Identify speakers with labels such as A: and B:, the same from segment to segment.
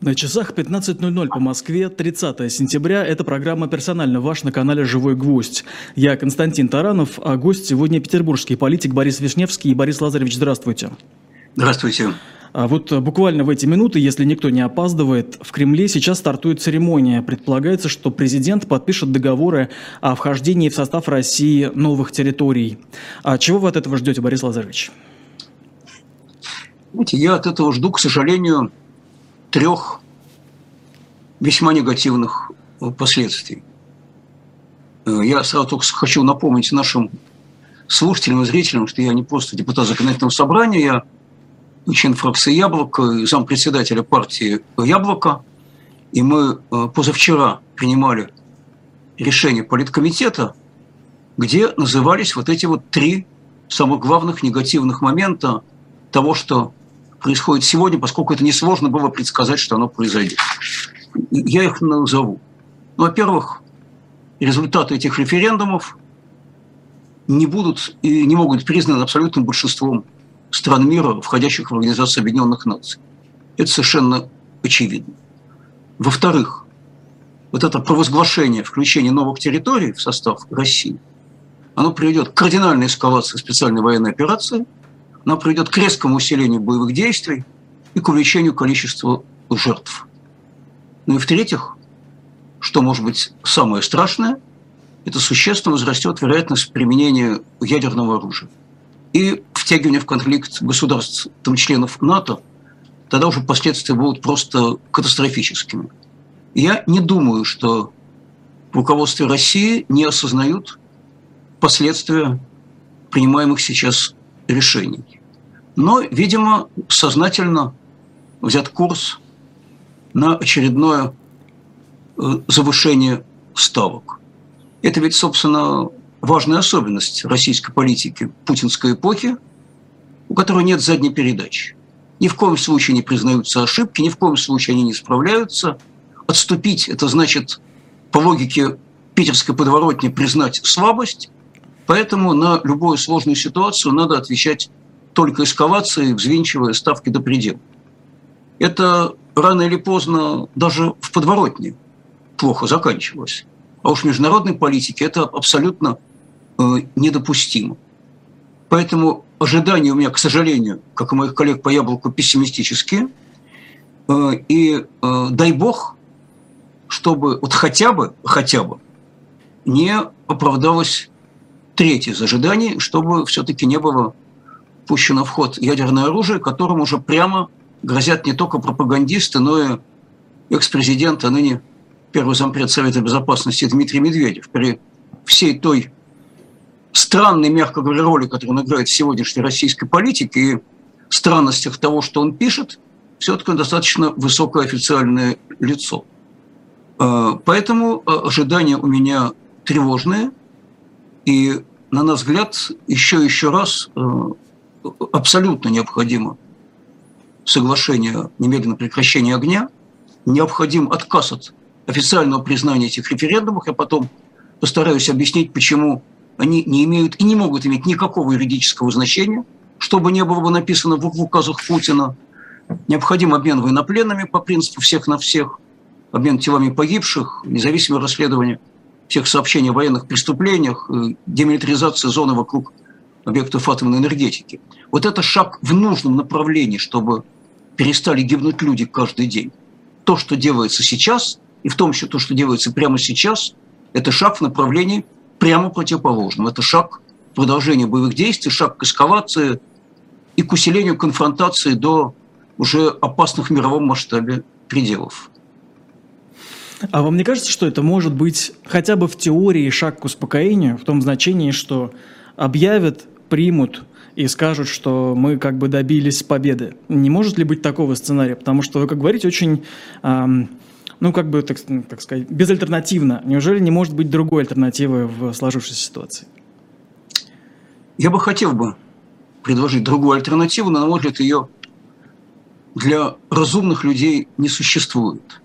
A: На часах 15.00 по Москве, 30 сентября. Это программа «Персонально ваш» на канале «Живой гвоздь». Я Константин Таранов, а гость сегодня петербургский политик Борис Вишневский. Борис Лазаревич, здравствуйте.
B: Здравствуйте.
A: А вот буквально в эти минуты, если никто не опаздывает, в Кремле сейчас стартует церемония. Предполагается, что президент подпишет договоры о вхождении в состав России новых территорий. А чего вы от этого ждете, Борис Лазаревич?
B: Знаете, я от этого жду, к сожалению, трех весьма негативных последствий. Э, я сразу только хочу напомнить нашим слушателям и зрителям, что я не просто депутат законодательного собрания, я член фракции «Яблоко», зампредседателя партии «Яблоко». И мы э, позавчера принимали решение политкомитета, где назывались вот эти вот три самых главных негативных момента того, что происходит сегодня, поскольку это несложно было предсказать, что оно произойдет. Я их назову. Ну, во-первых, результаты этих референдумов не будут и не могут быть признаны абсолютным большинством стран мира, входящих в Организацию Объединенных Наций. Это совершенно очевидно. Во-вторых, вот это провозглашение включения новых территорий в состав России, оно приведет к кардинальной эскалации специальной военной операции – она приведет к резкому усилению боевых действий и к увеличению количества жертв. Ну и в-третьих, что может быть самое страшное, это существенно возрастет вероятность применения ядерного оружия. И втягивание в конфликт государств, там, членов НАТО, тогда уже последствия будут просто катастрофическими. Я не думаю, что в руководстве России не осознают последствия принимаемых сейчас решений. Но, видимо, сознательно взят курс на очередное э, завышение ставок. Это ведь, собственно, важная особенность российской политики путинской эпохи, у которой нет задней передачи. Ни в коем случае не признаются ошибки, ни в коем случае они не справляются. Отступить – это значит, по логике питерской подворотни, признать слабость, Поэтому на любую сложную ситуацию надо отвечать только эскалацией, взвинчивая ставки до предела. Это рано или поздно даже в подворотне плохо заканчивалось. А уж в международной политике это абсолютно э, недопустимо. Поэтому ожидания у меня, к сожалению, как и моих коллег по яблоку, пессимистические. Э, и э, дай бог, чтобы вот хотя бы, хотя бы не оправдалось третье из ожиданий, чтобы все-таки не было пущено в ход ядерное оружие, которым уже прямо грозят не только пропагандисты, но и экс-президент, а ныне первый зампред Совета Безопасности Дмитрий Медведев. При всей той странной, мягко говоря, роли, которую он играет в сегодняшней российской политике и странностях того, что он пишет, все-таки достаточно высокое официальное лицо. Э, поэтому э, ожидания у меня тревожные. И, на наш взгляд, еще еще раз э, абсолютно необходимо соглашение немедленного прекращения огня, необходим отказ от официального признания этих референдумов. Я потом постараюсь объяснить, почему они не имеют и не могут иметь никакого юридического значения, чтобы не было бы написано в указах Путина. Необходим обмен военнопленными по принципу всех на всех, обмен телами погибших, независимое расследование – всех сообщений о военных преступлениях, э, демилитаризация зоны вокруг объектов атомной энергетики. Вот это шаг в нужном направлении, чтобы перестали гибнуть люди каждый день. То, что делается сейчас, и в том числе то, что делается прямо сейчас, это шаг в направлении прямо противоположном. Это шаг продолжения боевых действий, шаг к эскалации и к усилению конфронтации до уже опасных в мировом масштабе пределов.
A: А вам не кажется, что это может быть хотя бы в теории шаг к успокоению, в том значении, что объявят, примут и скажут, что мы как бы добились победы? Не может ли быть такого сценария? Потому что вы, как говорите, очень, эм, ну как бы, так, так сказать, безальтернативно. Неужели не может быть другой альтернативы в сложившейся ситуации?
B: Я бы хотел бы предложить другую альтернативу, но, на мой взгляд, ее для разумных людей не существует.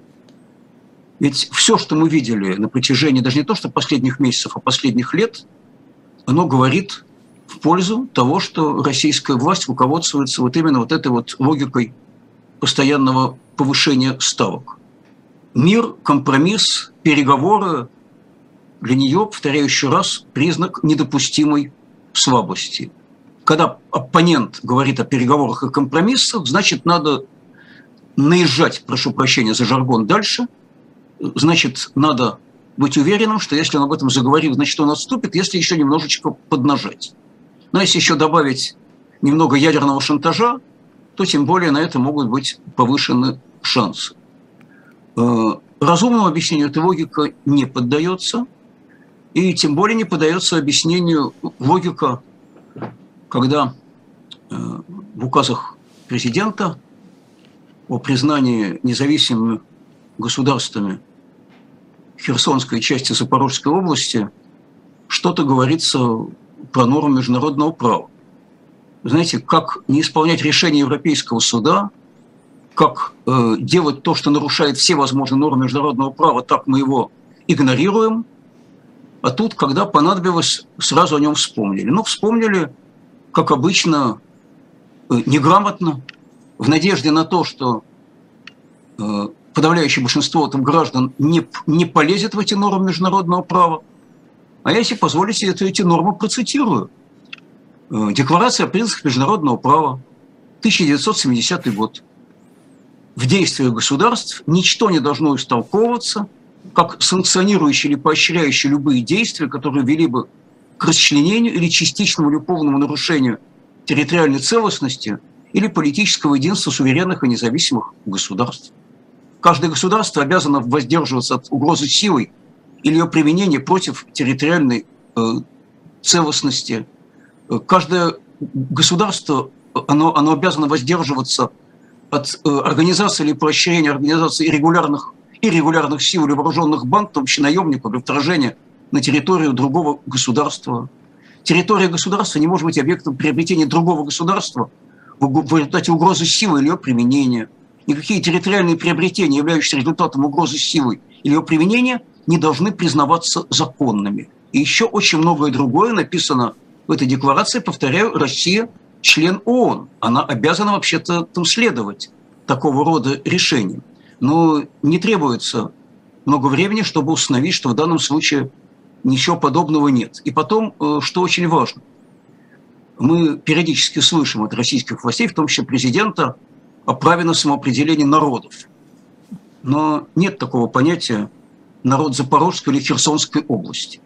B: Ведь все, что мы видели на протяжении даже не то, что последних месяцев, а последних лет, оно говорит в пользу того, что российская власть руководствуется вот именно вот этой вот логикой постоянного повышения ставок. Мир, компромисс, переговоры для нее, повторяю еще раз, признак недопустимой слабости. Когда оппонент говорит о переговорах и компромиссах, значит, надо наезжать, прошу прощения за жаргон, дальше. Значит, надо быть уверенным, что если он об этом заговорил, значит, он отступит, если еще немножечко поднажать. Но если еще добавить немного ядерного шантажа, то тем более на это могут быть повышены шансы. Э, разумному объяснению эта логика не поддается, и тем более не поддается объяснению логика, когда э, в указах президента о признании независимыми государствами Херсонской части Запорожской области что-то говорится про нормы международного права. Знаете, как не исполнять решение Европейского суда, как э, делать то, что нарушает все возможные нормы международного права, так мы его игнорируем. А тут, когда понадобилось, сразу о нем вспомнили. Ну, вспомнили, как обычно, э, неграмотно, в надежде на то, что э, подавляющее большинство там, граждан не, не полезет в эти нормы международного права. А я, если позволите, это, эти нормы процитирую. Э, Декларация о принципах международного права, 1970 год. В действиях государств ничто не должно истолковываться как санкционирующие или поощряющие любые действия, которые вели бы к расчленению или частичному или полному нарушению территориальной целостности или политического единства суверенных и независимых государств. Каждое государство обязано воздерживаться от угрозы силой или ее применения против территориальной э, целостности. Каждое государство оно, оно обязано воздерживаться от э, организации или поощрения организации иррегулярных, иррегулярных сил или вооруженных банд, в том числе наемников, или вторжения на территорию другого государства. Территория государства не может быть объектом приобретения другого государства в результате угрозы силы или ее применения – никакие территориальные приобретения, являющиеся результатом угрозы силы или ее применения, не должны признаваться законными. И еще очень многое другое написано в этой декларации. Повторяю, Россия член ООН. Она обязана вообще-то там следовать такого рода решениям. Но не требуется много времени, чтобы установить, что в данном случае ничего подобного нет. И потом, э, что очень важно, мы периодически слышим от российских властей, в том числе президента, о праве на самоопределение народов. Но нет такого понятия народ Запорожской или Херсонской области.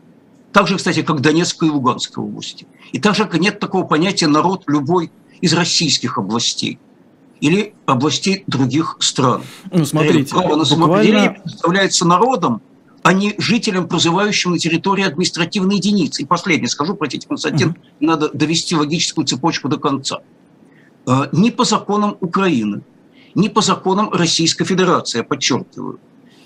B: Так же, кстати, как Донецкой и Луганской области. И также как нет такого понятия народ любой из российских областей или областей других стран.
A: Ну, смотрите,
B: право на самоопределение буквально... представляется народом, а не жителям, проживающим на территории административной единицы. И последнее скажу, простите, Константин, угу. надо довести логическую цепочку до конца. А, ни по законам Украины, ни по законам Российской Федерации, я подчеркиваю,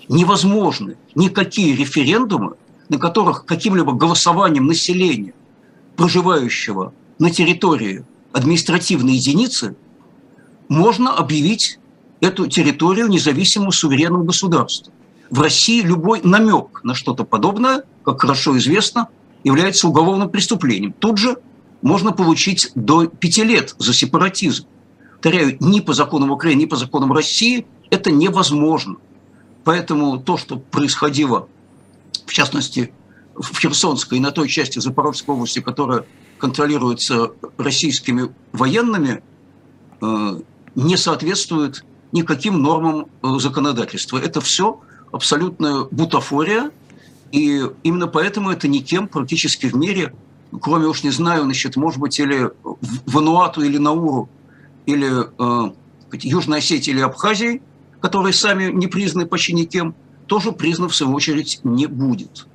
B: невозможны никакие референдумы, на которых каким-либо голосованием населения, проживающего на территории административной единицы, можно объявить эту территорию независимым суверенным государством. В России любой намек на что-то подобное, как хорошо известно, является уголовным преступлением. Тут же можно получить до пяти лет за сепаратизм. Повторяю, ни по законам Украины, ни по законам России это невозможно. Поэтому то, что происходило, в частности, в Херсонской и на той части Запорожской области, которая контролируется российскими военными, э, не соответствует никаким нормам э, законодательства. Это все абсолютная бутафория, и именно поэтому это никем практически в мире кроме уж не знаю, значит, может быть, или Вануату, или Науру, или э, Южной Осетии или Абхазии, которые сами не признаны почти никем, тоже признан, в свою очередь, не будет.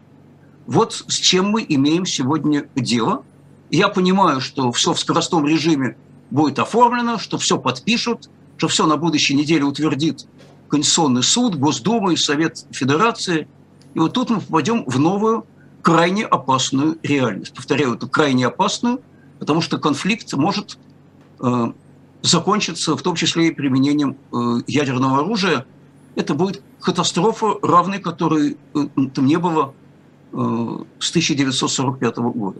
B: Вот с чем мы имеем сегодня дело. Я понимаю, что все в скоростном режиме будет оформлено, что все подпишут, что все на будущей неделе утвердит Конституционный суд, Госдума и Совет Федерации. И вот тут мы попадем в новую крайне опасную реальность. Повторяю, это крайне опасную, потому что конфликт может э, закончиться в том числе и применением э, ядерного оружия. Это будет катастрофа, равной которой э, там не было э, с 1945 года.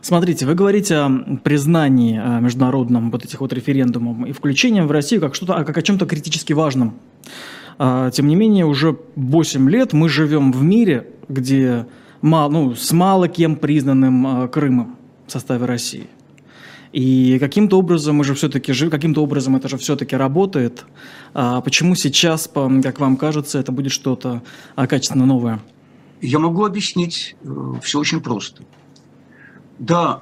A: Смотрите, вы говорите о признании о международном вот этих вот референдумов и включением в Россию как что-то, как о чем-то критически важном. А, тем не менее, уже 8 лет мы живем в мире, где мало, ну, с мало кем признанным а, Крымом в составе России. И каким-то образом мы же все-таки жив, каким-то образом это же все-таки работает. А почему сейчас, как вам кажется, это будет что-то качественно новое?
B: Я могу объяснить э, все очень просто. Да,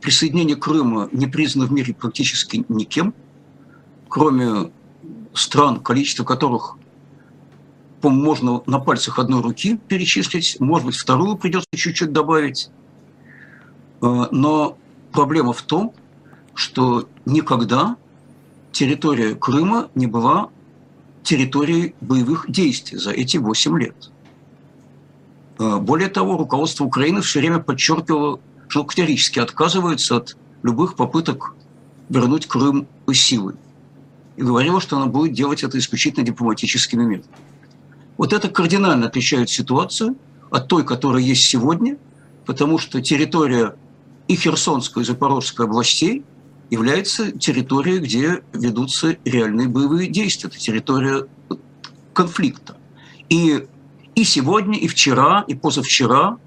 B: присоединение Крыма не признано в мире практически никем, кроме стран, количество которых можно на пальцах одной руки перечислить, может быть, вторую придется чуть-чуть добавить. Э, но проблема в том, что никогда территория Крыма не была территорией боевых действий за эти 8 лет. Э, более того, руководство Украины все время подчеркивало, что категорически отказывается от любых попыток вернуть Крым силой. И говорило, что она будет делать это исключительно дипломатическими методами. Вот это кардинально отличает ситуацию от той, которая есть сегодня, потому что территория и Херсонской, и Запорожской областей является территорией, где ведутся реальные боевые действия. Это территория конфликта. И и сегодня, и вчера, и позавчера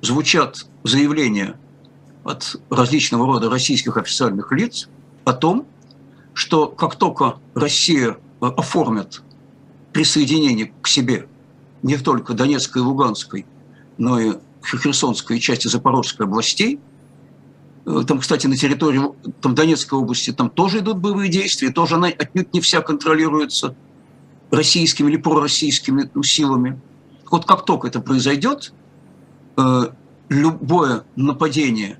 B: звучат заявления от различного рода российских официальных лиц о том, что как только Россия э, оформит присоединение к себе не только Донецкой и Луганской, но и Херсонской части Запорожской областей, э, там, кстати, на территории там, Донецкой области там тоже идут боевые действия, тоже она отнюдь не вся контролируется российскими или пророссийскими силами – вот как только это произойдет, э, любое нападение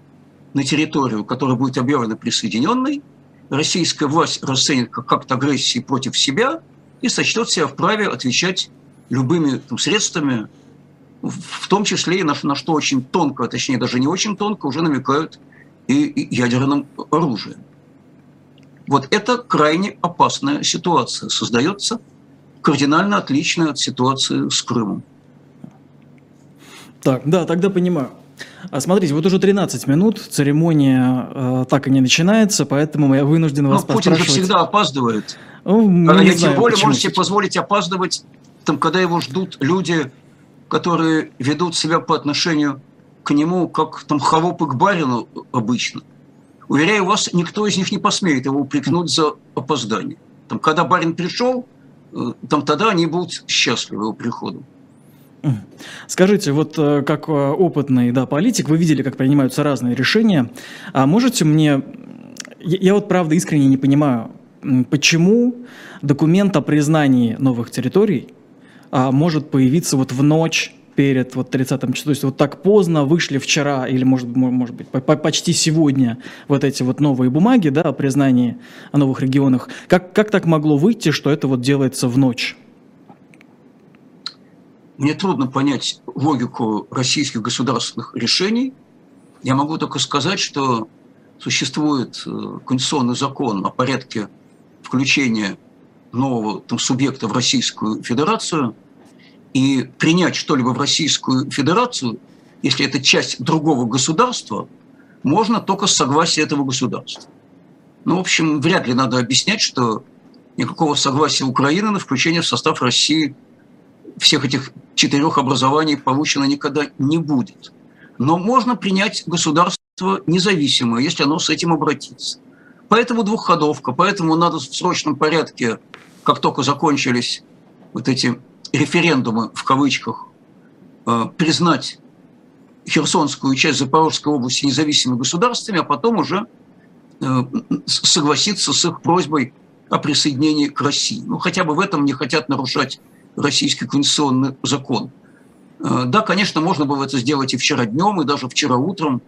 B: на территорию, которая будет объявлена присоединенной, российская власть расценит как акт агрессии против себя и сочтет себя вправе отвечать любыми там, средствами, в том числе и на, на что очень тонко, а точнее даже не очень тонко, уже намекают и, и ядерным оружием. Вот это крайне опасная ситуация. Создается кардинально отличная от ситуации с Крымом.
A: Так, да, тогда понимаю. А смотрите, вот уже 13 минут, церемония э, так и не начинается, поэтому я вынужден вас
B: ну, Путин же всегда опаздывает. Ну, а, не тем более можете позволить опаздывать, там, когда его ждут люди, которые ведут себя по отношению к нему, как там холопы к барину обычно. Уверяю вас, никто из них не посмеет его упрекнуть за опоздание. Там, когда барин пришел, э, там тогда они будут счастливы его приходом.
A: Скажите, вот э, как э, опытный да, политик, вы видели, как принимаются разные решения. А можете мне... Я вот правда искренне не понимаю, почему документ о признании новых территорий а, может появиться вот в ночь перед вот 30 числом, то есть вот так поздно вышли вчера или может, может быть почти сегодня вот эти вот новые бумаги, да, о признании о новых регионах. Как, как так могло выйти, что это вот делается в ночь?
B: Мне трудно понять логику российских государственных решений. Я могу только сказать, что существует э, конституционный закон о порядке включения нового там, субъекта в Российскую Федерацию, и принять что-либо в Российскую Федерацию, если это часть другого государства, можно только с согласия этого государства. Ну, в общем, вряд ли надо объяснять, что никакого согласия Украины на включение в состав России всех этих четырех образований получено никогда не будет. Но можно принять государство независимое, если оно с этим обратится. Поэтому двухходовка, поэтому надо в срочном порядке, как только закончились вот эти референдумы в кавычках, э, признать Херсонскую часть Запорожской области независимыми государствами, а потом уже э, согласиться с их просьбой о присоединении к России. Ну, хотя бы в этом не хотят нарушать российский конституционный закон. Э, да, конечно, можно было это сделать и вчера днем, и даже вчера утром.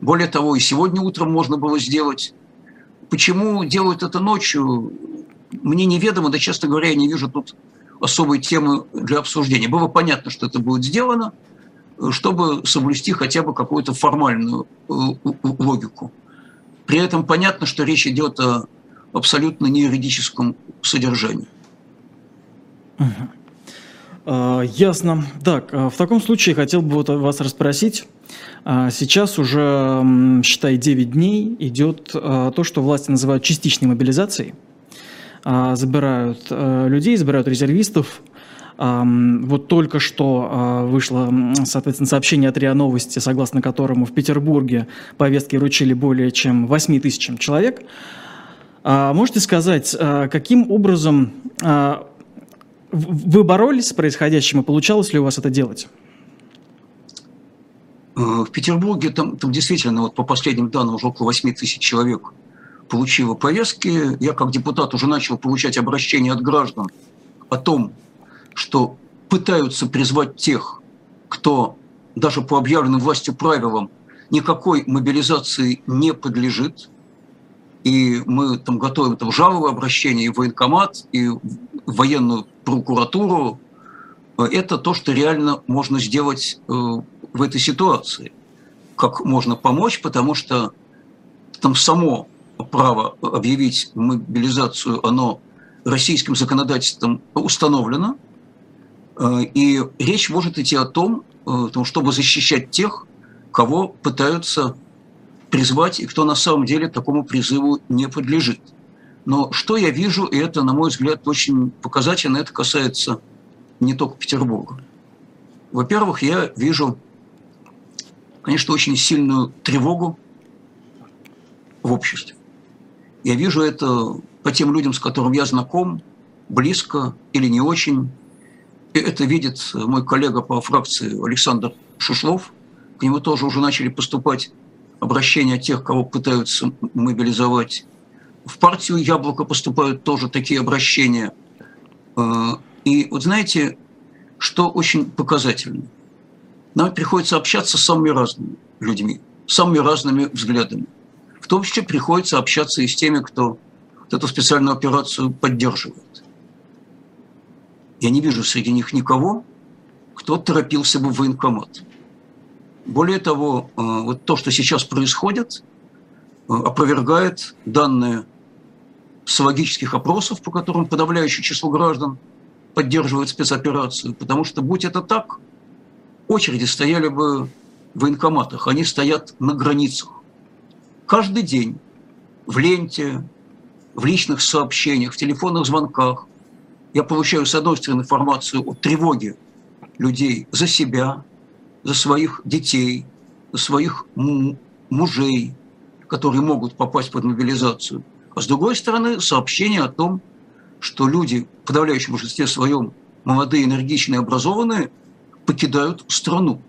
B: Более того, и сегодня утром можно было сделать. Почему делают это ночью, мне неведомо, да, честно говоря, я не вижу тут особой темы для обсуждения. Было понятно, что это будет сделано, чтобы соблюсти хотя бы какую-то формальную э, логику. При этом понятно, что речь идет о абсолютно не юридическом содержании.
A: Угу. А, ясно. Так, а, в таком случае хотел бы вот вас расспросить. А, сейчас уже, считай, 9 дней идет то, что власти называют частичной мобилизацией. Забирают людей, забирают резервистов. Вот только что вышло, соответственно, сообщение от РИА Новости, согласно которому в Петербурге повестки вручили более чем 8 тысячам человек. Можете сказать, каким образом вы боролись с происходящим, и получалось ли у вас это делать?
B: Э, в Петербурге там, там действительно, вот по последним данным, уже около 8 тысяч человек получило повестки. Я как депутат уже начал получать обращения от граждан о том, что пытаются призвать тех, кто даже по объявленным властью правилам никакой мобилизации не подлежит. И мы там готовим там жалобы, обращения и в военкомат, и военную прокуратуру, э, это то, что реально можно сделать э, в этой ситуации. Как можно помочь, потому что там само право объявить мобилизацию, оно российским законодательством установлено. Э, и речь может идти о том, чтобы защищать тех, кого пытаются призвать и кто на самом деле такому призыву не подлежит. Но что я вижу, и это, на мой взгляд, очень показательно, это касается не только Петербурга. Во-первых, я вижу, конечно, очень сильную тревогу в обществе. Я вижу это по тем людям, с которыми я знаком, близко или не очень. И это видит мой коллега по фракции Александр Шушлов. К нему тоже уже начали поступать обращения тех, кого пытаются мобилизовать в партию «Яблоко» поступают тоже такие обращения. Э, и вот знаете, что очень показательно? Нам приходится общаться с самыми разными людьми, самыми разными взглядами. В том числе приходится общаться и с теми, кто эту специальную операцию поддерживает. Я не вижу среди них никого, кто торопился бы в военкомат. Более того, э, вот то, что сейчас происходит, э, опровергает данные социологических опросов, по которым подавляющее число граждан поддерживает спецоперацию, потому что, будь это так, очереди стояли бы в военкоматах, они стоят на границах. Каждый день в ленте, в личных сообщениях, в телефонных звонках я получаю, с одной стороны, информацию о тревоге людей за себя, за своих детей, за своих мужей, которые могут попасть под мобилизацию – с другой стороны, сообщение о том, что люди, в подавляющем большинстве своем, молодые, энергичные, образованные, покидают страну.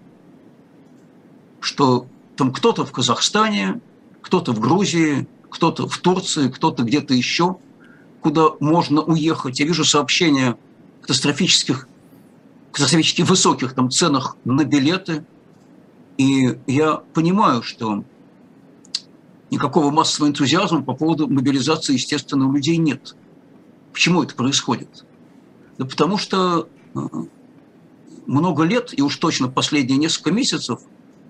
B: Что там кто-то в Казахстане, кто-то в Грузии, кто-то в Турции, кто-то где-то еще, куда можно уехать. Я вижу сообщения о катастрофических, катастрофически высоких там ценах на билеты. И я понимаю, что никакого массового энтузиазма по поводу мобилизации, естественно, у людей нет. Почему это происходит? Да потому что э, много лет, и уж точно последние несколько месяцев,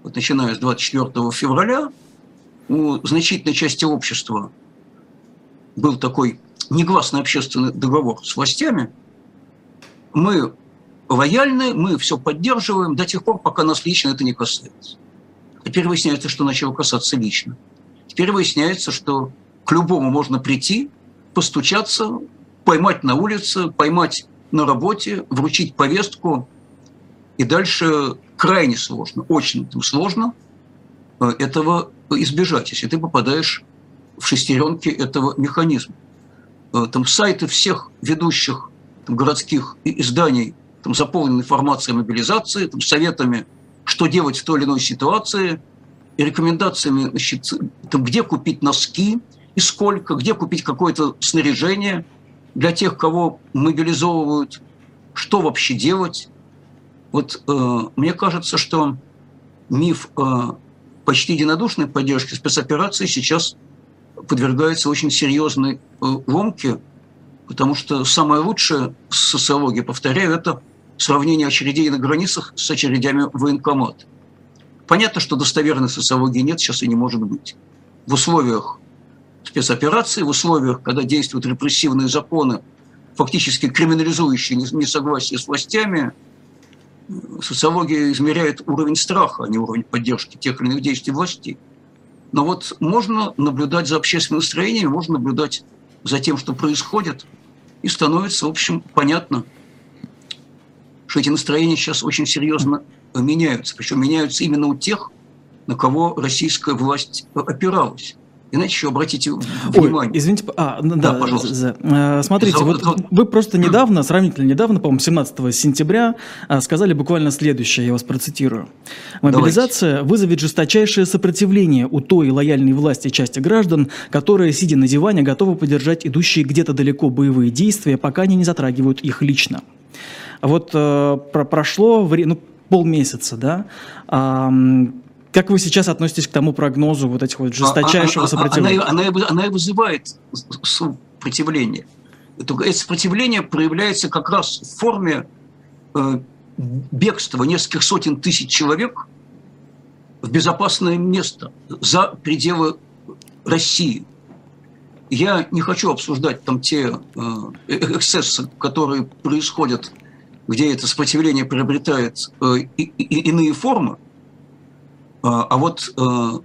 B: вот начиная с 24 февраля, у значительной части общества был такой негласный общественный договор с властями. Мы лояльны, мы все поддерживаем до тех пор, пока нас лично это не касается. Теперь выясняется, что начало касаться лично. Теперь выясняется, что к любому можно прийти, постучаться, поймать на улице, поймать на работе, вручить повестку. И дальше крайне сложно, очень сложно э, этого избежать, если ты попадаешь в шестеренки этого механизма. Э, там сайты всех ведущих там, городских изданий там, заполнены информацией о мобилизации, там, советами, что делать в той или иной ситуации – рекомендациями, значит, где купить носки и сколько, где купить какое-то снаряжение для тех, кого мобилизовывают, что вообще делать. Вот э, мне кажется, что миф э, почти единодушной поддержки спецоперации сейчас подвергается очень серьезной э, ломке, потому что самое лучшее социология, повторяю, это сравнение очередей на границах с очередями военкомата. Понятно, что достоверной социологии нет, сейчас и не может быть. В условиях спецоперации, в условиях, когда действуют репрессивные законы, фактически криминализующие несогласие с властями, социология измеряет уровень страха, а не уровень поддержки тех или иных действий власти. Но вот можно наблюдать за общественным настроением, можно наблюдать за тем, что происходит, и становится, в общем, понятно, что эти настроения сейчас очень серьезно меняются. Причем меняются именно у тех, на кого российская власть опиралась. Иначе еще обратите внимание.
A: Ой, извините, а, да, да пожалуйста. За, за, смотрите, за, вот за... вы просто недавно, сравнительно недавно, по-моему, 17 сентября, а, сказали буквально следующее, я вас процитирую. Мобилизация Давайте. вызовет жесточайшее сопротивление у той лояльной власти части граждан, которые, сидя на диване, готовы поддержать идущие где-то далеко боевые действия, пока они не затрагивают их лично. Вот э, про прошло время, ну, полмесяца, да, как вы сейчас относитесь к тому прогнозу вот этих вот жесточайшего а, а, сопротивления?
B: Она, она, она и вызывает сопротивление. Это, это сопротивление проявляется как раз в форме э, бегства нескольких сотен тысяч человек в безопасное место за пределы России. Я не хочу обсуждать там те э, эксцессы, которые происходят, где это сопротивление приобретает э, иные формы, а, а вот э,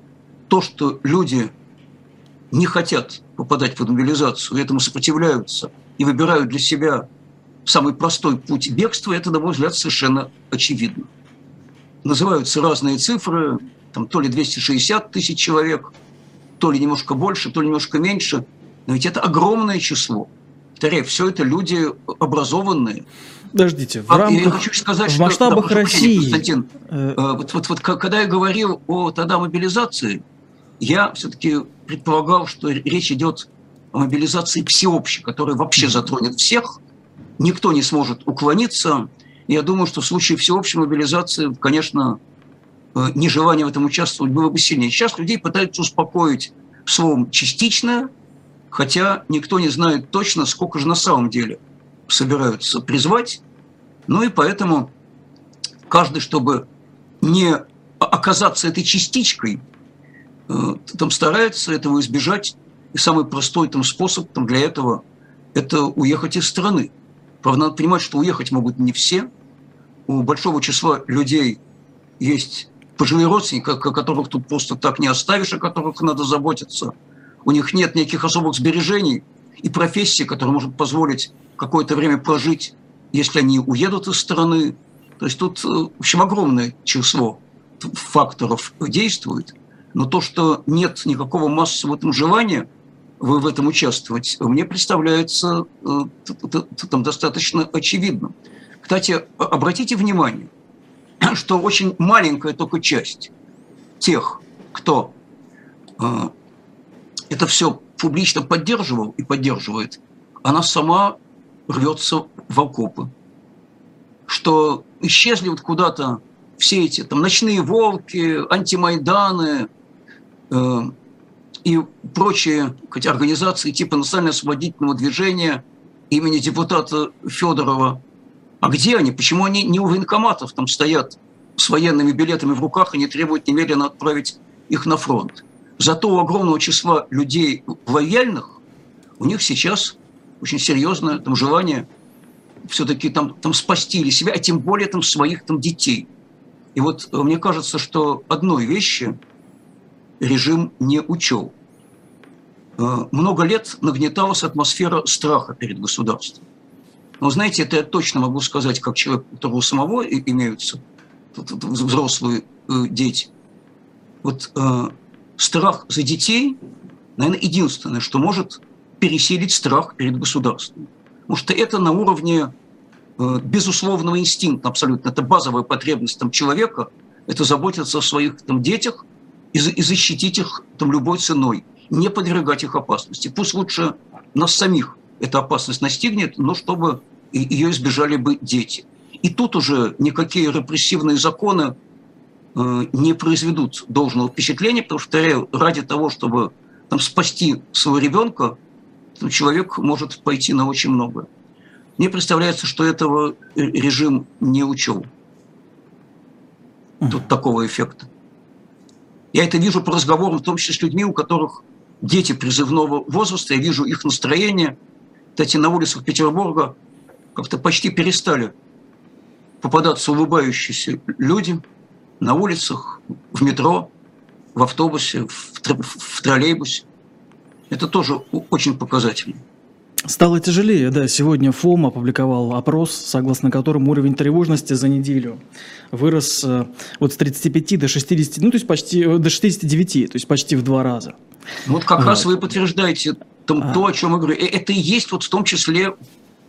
B: то, что люди не хотят попадать под мобилизацию, этому сопротивляются и выбирают для себя самый простой путь бегства, это, на мой взгляд, совершенно очевидно. Называются разные цифры, там то ли 260 тысяч человек, то ли немножко больше, то ли немножко меньше, но ведь это огромное число. Повторяю, все это люди образованные,
A: подождите, в рамках, я хочу сказать, в масштабах да, России...
B: Константин, э... вот, вот, вот когда я говорил о тогда мобилизации, я все-таки предполагал, что речь идет о мобилизации всеобщей, которая вообще затронет всех, никто не сможет уклониться. Я думаю, что в случае всеобщей мобилизации, конечно, э, нежелание в этом участвовать было бы сильнее. Сейчас людей пытаются успокоить словом «частично», хотя никто не знает точно, сколько же на самом деле собираются призвать. Ну и поэтому каждый, чтобы не оказаться этой частичкой, э, там старается этого избежать. И самый простой там способ там, для этого – это уехать из страны. Правда, надо понимать, что уехать могут не все. У большого числа людей есть пожилые родственники, которых тут просто так не оставишь, о которых надо заботиться. У них нет никаких особых сбережений и профессии, которая может позволить какое-то время прожить если они уедут из страны. То есть тут, э, в общем, огромное число факторов действует. Но то, что нет никакого массового там желания в этом участвовать, мне представляется э, там достаточно очевидным. Кстати, обратите внимание, что очень маленькая только часть тех, кто э, это все публично поддерживал и поддерживает, она сама рвется в окопы, что исчезли вот куда-то все эти там ночные волки, антимайданы э, и прочие хотя, организации типа национально-освободительного движения имени депутата Федорова. А где они? Почему они не у военкоматов там стоят с военными билетами в руках и не требуют немедленно отправить их на фронт? Зато у огромного числа людей лояльных у них сейчас очень серьезное там, желание все-таки там, там спасти или себя, а тем более там своих там детей. И вот э, мне кажется, что одной вещи режим не учел. Э, много лет нагнеталась атмосфера страха перед государством. Но знаете, это я точно могу сказать, как человек, у которого самого имеются взрослые э, дети. Вот э, страх за детей, наверное, единственное, что может пересилить страх перед государством. Потому что это на уровне э, безусловного инстинкта абсолютно. Это базовая потребность там, человека, это заботиться о своих там, детях и, и защитить их там, любой ценой, не подвергать их опасности. Пусть лучше нас самих эта опасность настигнет, но чтобы ее избежали бы дети. И тут уже никакие репрессивные законы э, не произведут должного впечатления, потому что ради того, чтобы там, спасти своего ребенка, то человек может пойти на очень много. Мне представляется, что этого режим не учел. Тут такого эффекта. Я это вижу по разговорам, в том числе с людьми, у которых дети призывного возраста, я вижу их настроение, кстати, на улицах Петербурга как-то почти перестали попадаться улыбающиеся люди на улицах, в метро, в автобусе, в, в троллейбусе. Это тоже очень показательно.
A: Стало тяжелее, да. Сегодня ФОМ опубликовал опрос, согласно которому уровень тревожности за неделю вырос вот с 35 до 60, ну то есть почти э, до 69, то есть почти в два раза.
B: Вот как вот. раз вы подтверждаете то, а. то, о чем я говорю. Э, это и есть вот в том числе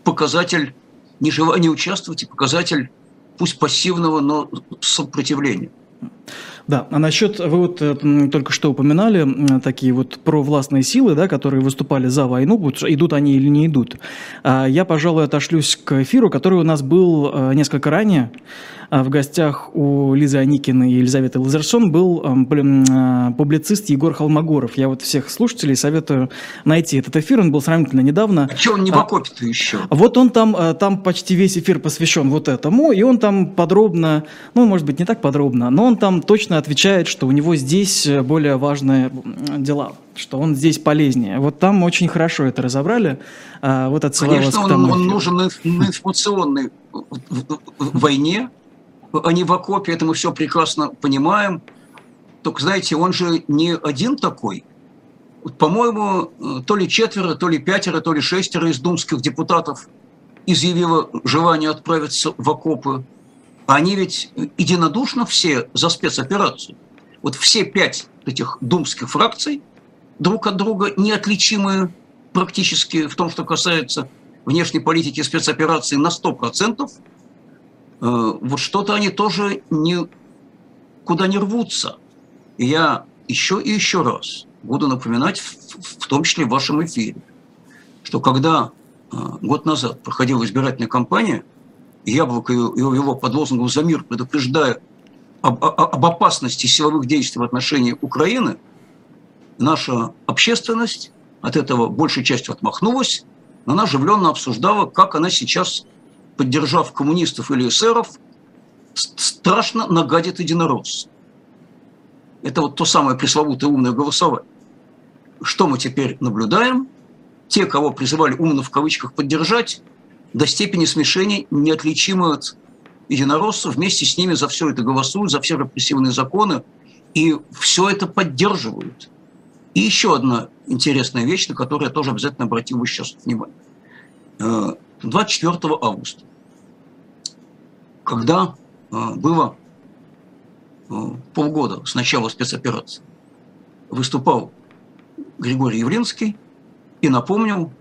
B: показатель нежелания участвовать и показатель пусть пассивного, но сопротивления.
A: Да, а насчет, вы вот э, только что упоминали такие вот провластные силы, да, которые выступали за войну, идут они или не идут. А я, пожалуй, отошлюсь к эфиру, который у нас был э, несколько ранее. А в гостях у Лизы Аникиной и Елизаветы Лазерсон был э, публицист Егор Холмогоров. Я вот всех слушателей советую найти этот эфир, он был сравнительно недавно.
B: А что он не в окопе-то еще?
A: Вот он там, там почти весь эфир посвящен вот этому, и он там подробно, ну, может быть, не так подробно, но он там точно отвечает, что у него здесь более важные дела что он здесь полезнее. Вот там очень хорошо это разобрали. А, вот отсылаю
B: Конечно,
A: к тому
B: он, он нужен на информационной войне, не в окопе, это мы все прекрасно понимаем. Только, знаете, он же не один такой. По-моему, то ли четверо, то ли пятеро, то ли шестеро из думских депутатов изъявило желание отправиться в окопы. Они ведь единодушно все за спецоперацию. Вот все пять этих думских фракций друг от друга неотличимые практически в том, что касается внешней политики спецоперации на 100%. Э, вот что-то они тоже никуда не рвутся. И я еще и еще раз буду напоминать, в том числе в вашем эфире, что когда э, год назад проходила избирательная кампания, Яблоко и его под лозунгом «За мир», предупреждая об, об опасности силовых действий в отношении Украины, наша общественность от этого большей частью отмахнулась, она оживленно обсуждала, как она сейчас поддержав коммунистов или эсеров, страшно нагадит единорос. Это вот то самое пресловутое умное голосование. Что мы теперь наблюдаем? Те, кого призывали умно в кавычках поддержать, до степени смешения неотличимы от единороссов, вместе с ними за все это голосуют, за все репрессивные законы, и все это поддерживают. И еще одна интересная вещь, на которую я тоже обязательно обратил бы сейчас внимание. Э, 24 августа, когда э, было э, полгода с начала спецоперации, выступал Григорий Явлинский и напомнил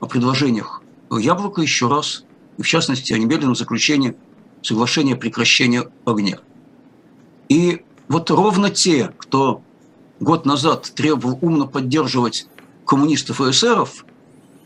B: о предложениях Яблока еще раз, и в частности о немедленном заключении соглашения о прекращении огня. И вот ровно те, кто год назад требовал умно поддерживать коммунистов и эсеров,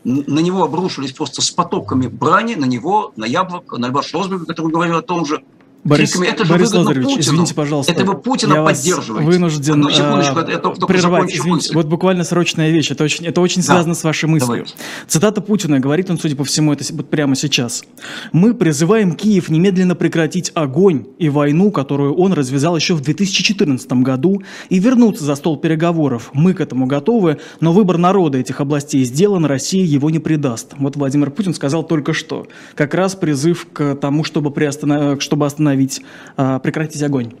B: на него обрушились просто с потоками брани, на него, на яблоко, на Льва Шлосберга, который говорил о том же,
A: Борис, это же Борис Лазаревич, Путину. извините, пожалуйста.
B: Это вы Путина
A: я
B: поддерживаете.
A: вынужден Одну секундочку, только прервать. Извините, мысль. вот буквально срочная вещь. Это очень, это очень да. связано с вашей мыслью. Давайте. Цитата Путина, говорит он, судя по всему, это вот прямо сейчас. «Мы призываем Киев немедленно прекратить огонь и войну, которую он развязал еще в 2014 году, и вернуться за стол переговоров. Мы к этому готовы, но выбор народа этих областей сделан, Россия его не предаст». Вот Владимир Путин сказал только что. Как раз призыв к тому, чтобы, приостанов... чтобы остановить остановить, а, прекратить огонь?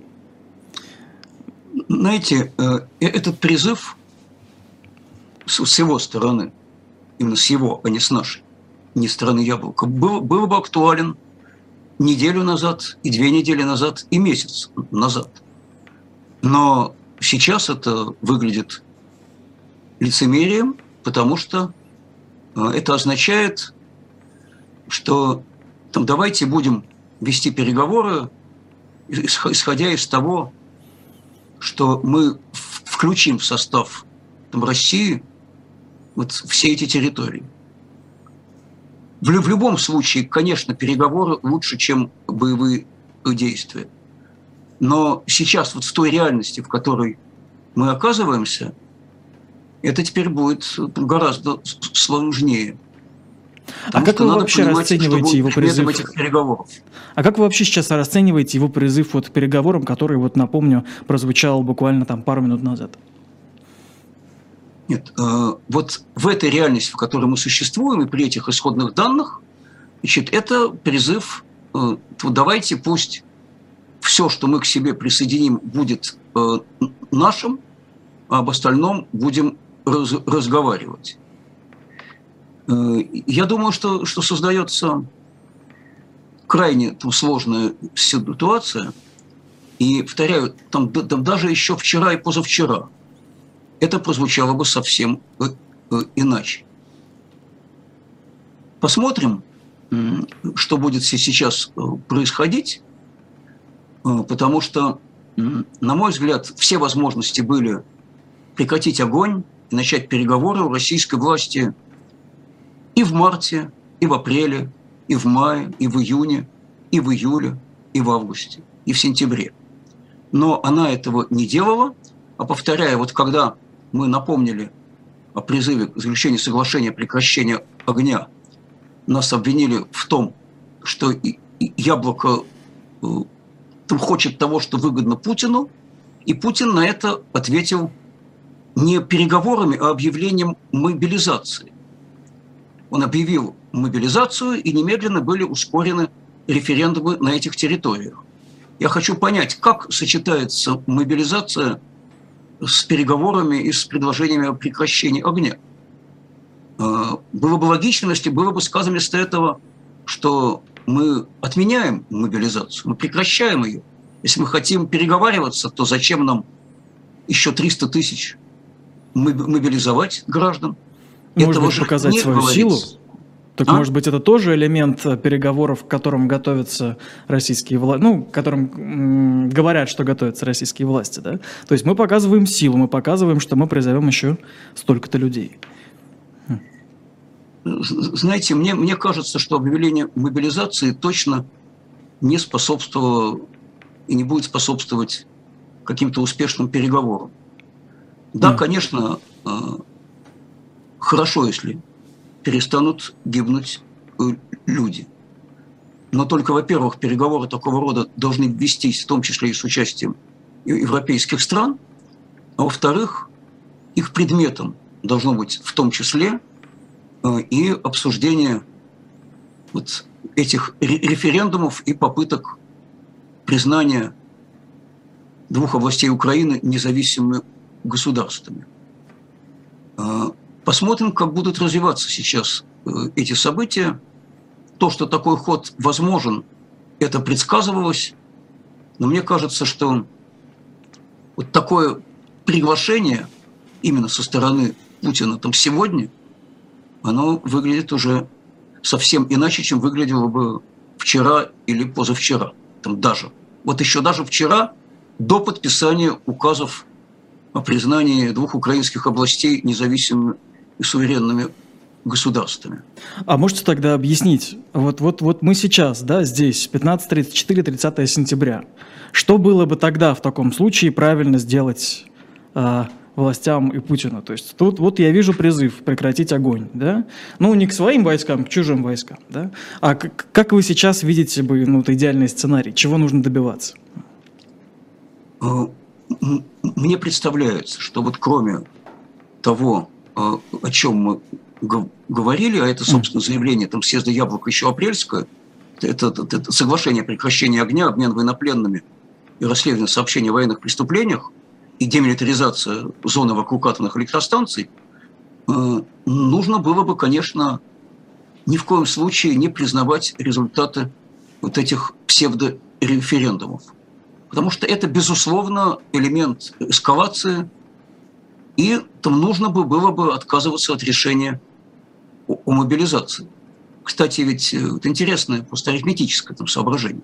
B: Знаете, э, э, этот призыв с его стороны, именно с его, а не с нашей, не стороны яблока, был, был бы актуален неделю назад, и две недели назад, и месяц назад. Но сейчас это выглядит лицемерием, потому что э, это означает, что там, давайте будем вести переговоры, исходя из того, что мы включим в состав там, России вот все эти территории. В, в любом случае, конечно, переговоры лучше, чем боевые действия. Но сейчас вот в той реальности, в которой мы оказываемся, это теперь будет гораздо сложнее.
A: А как вы вообще расцениваете его призыв? Этих переговоров. А как вы вообще сейчас расцениваете его призыв вот к переговорам, который, вот напомню, прозвучал буквально там пару минут назад?
B: Нет, э, вот в этой реальности, в которой мы существуем, и при этих исходных данных, значит, это призыв, э, давайте пусть все, что мы к себе присоединим, будет э, нашим, а об остальном будем раз, разговаривать. Я думаю, что, что создается крайне там, сложная ситуация. И, повторяю, там, там даже еще вчера и позавчера – это прозвучало бы совсем э, э, иначе. Посмотрим, что будет сейчас э, происходить, потому что, на мой взгляд, все возможности были прекратить огонь и начать переговоры у российской власти и в марте, и в апреле, и в мае, и в июне, и в июле, и в августе, и в сентябре. Но она этого не делала, а повторяя, вот когда мы напомнили о призыве к заключению соглашения о прекращении огня, нас обвинили в том, что яблоко э, там хочет того, что выгодно Путину, и Путин на это ответил не переговорами, а объявлением мобилизации. Он объявил мобилизацию, и немедленно были ускорены референдумы на этих территориях. Я хочу понять, как сочетается мобилизация – с переговорами и с предложениями о прекращении огня. А, было бы логично, если было бы сказано вместо этого, что мы отменяем мобилизацию, мы прекращаем ее. Если мы хотим переговариваться, то зачем нам еще 300 тысяч мобилизовать граждан?
A: Может Этого быть, показать свою говорится. силу? Так а? может быть это тоже элемент э, переговоров, к которым готовятся российские власти, ну, к которым говорят, что готовятся российские власти, да? То есть мы показываем силу, мы показываем, что мы призовем еще столько-то людей.
B: Хм. Знаете, мне, мне кажется, что объявление мобилизации точно не способствовало и не будет способствовать каким-то успешным переговорам. Да, mm. конечно, э, хорошо, если перестанут гибнуть э, люди. Но только, во-первых, переговоры такого рода должны вестись, в том числе и с участием европейских стран, а во-вторых, их предметом должно быть в том числе э, и обсуждение вот этих референдумов и попыток признания двух областей Украины независимыми государствами. Посмотрим, как будут развиваться сейчас э, эти события. То, что такой ход возможен, это предсказывалось. Но мне кажется, что вот такое приглашение именно со стороны Путина там сегодня, оно выглядит уже совсем иначе, чем выглядело бы вчера или позавчера. Там даже. Вот еще даже вчера, до подписания указов о признании двух украинских областей независимыми и суверенными государствами.
A: А можете тогда объяснить, вот, вот, вот мы сейчас, да, здесь, 15-34-30 сентября, что было бы тогда в таком случае правильно сделать э, властям и Путину? То есть тут вот я вижу призыв прекратить огонь, да? Ну, не к своим войскам, к чужим войскам, да? А как, как вы сейчас видите бы, ну, это идеальный сценарий? Чего нужно добиваться?
B: Э, мне представляется, что вот кроме того, о чем мы говорили, а это, собственно, заявление там съезда Яблоко еще апрельское, это, это, это соглашение о прекращении огня, обмен военнопленными и расследование сообщений о военных преступлениях и демилитаризация зоны вокруг атомных электростанций, э, нужно было бы, конечно, ни в коем случае не признавать результаты вот этих псевдореферендумов. Потому что это, безусловно, элемент эскалации – и там нужно бы было бы отказываться от решения о, о мобилизации. Кстати, ведь это интересное просто арифметическое там соображение.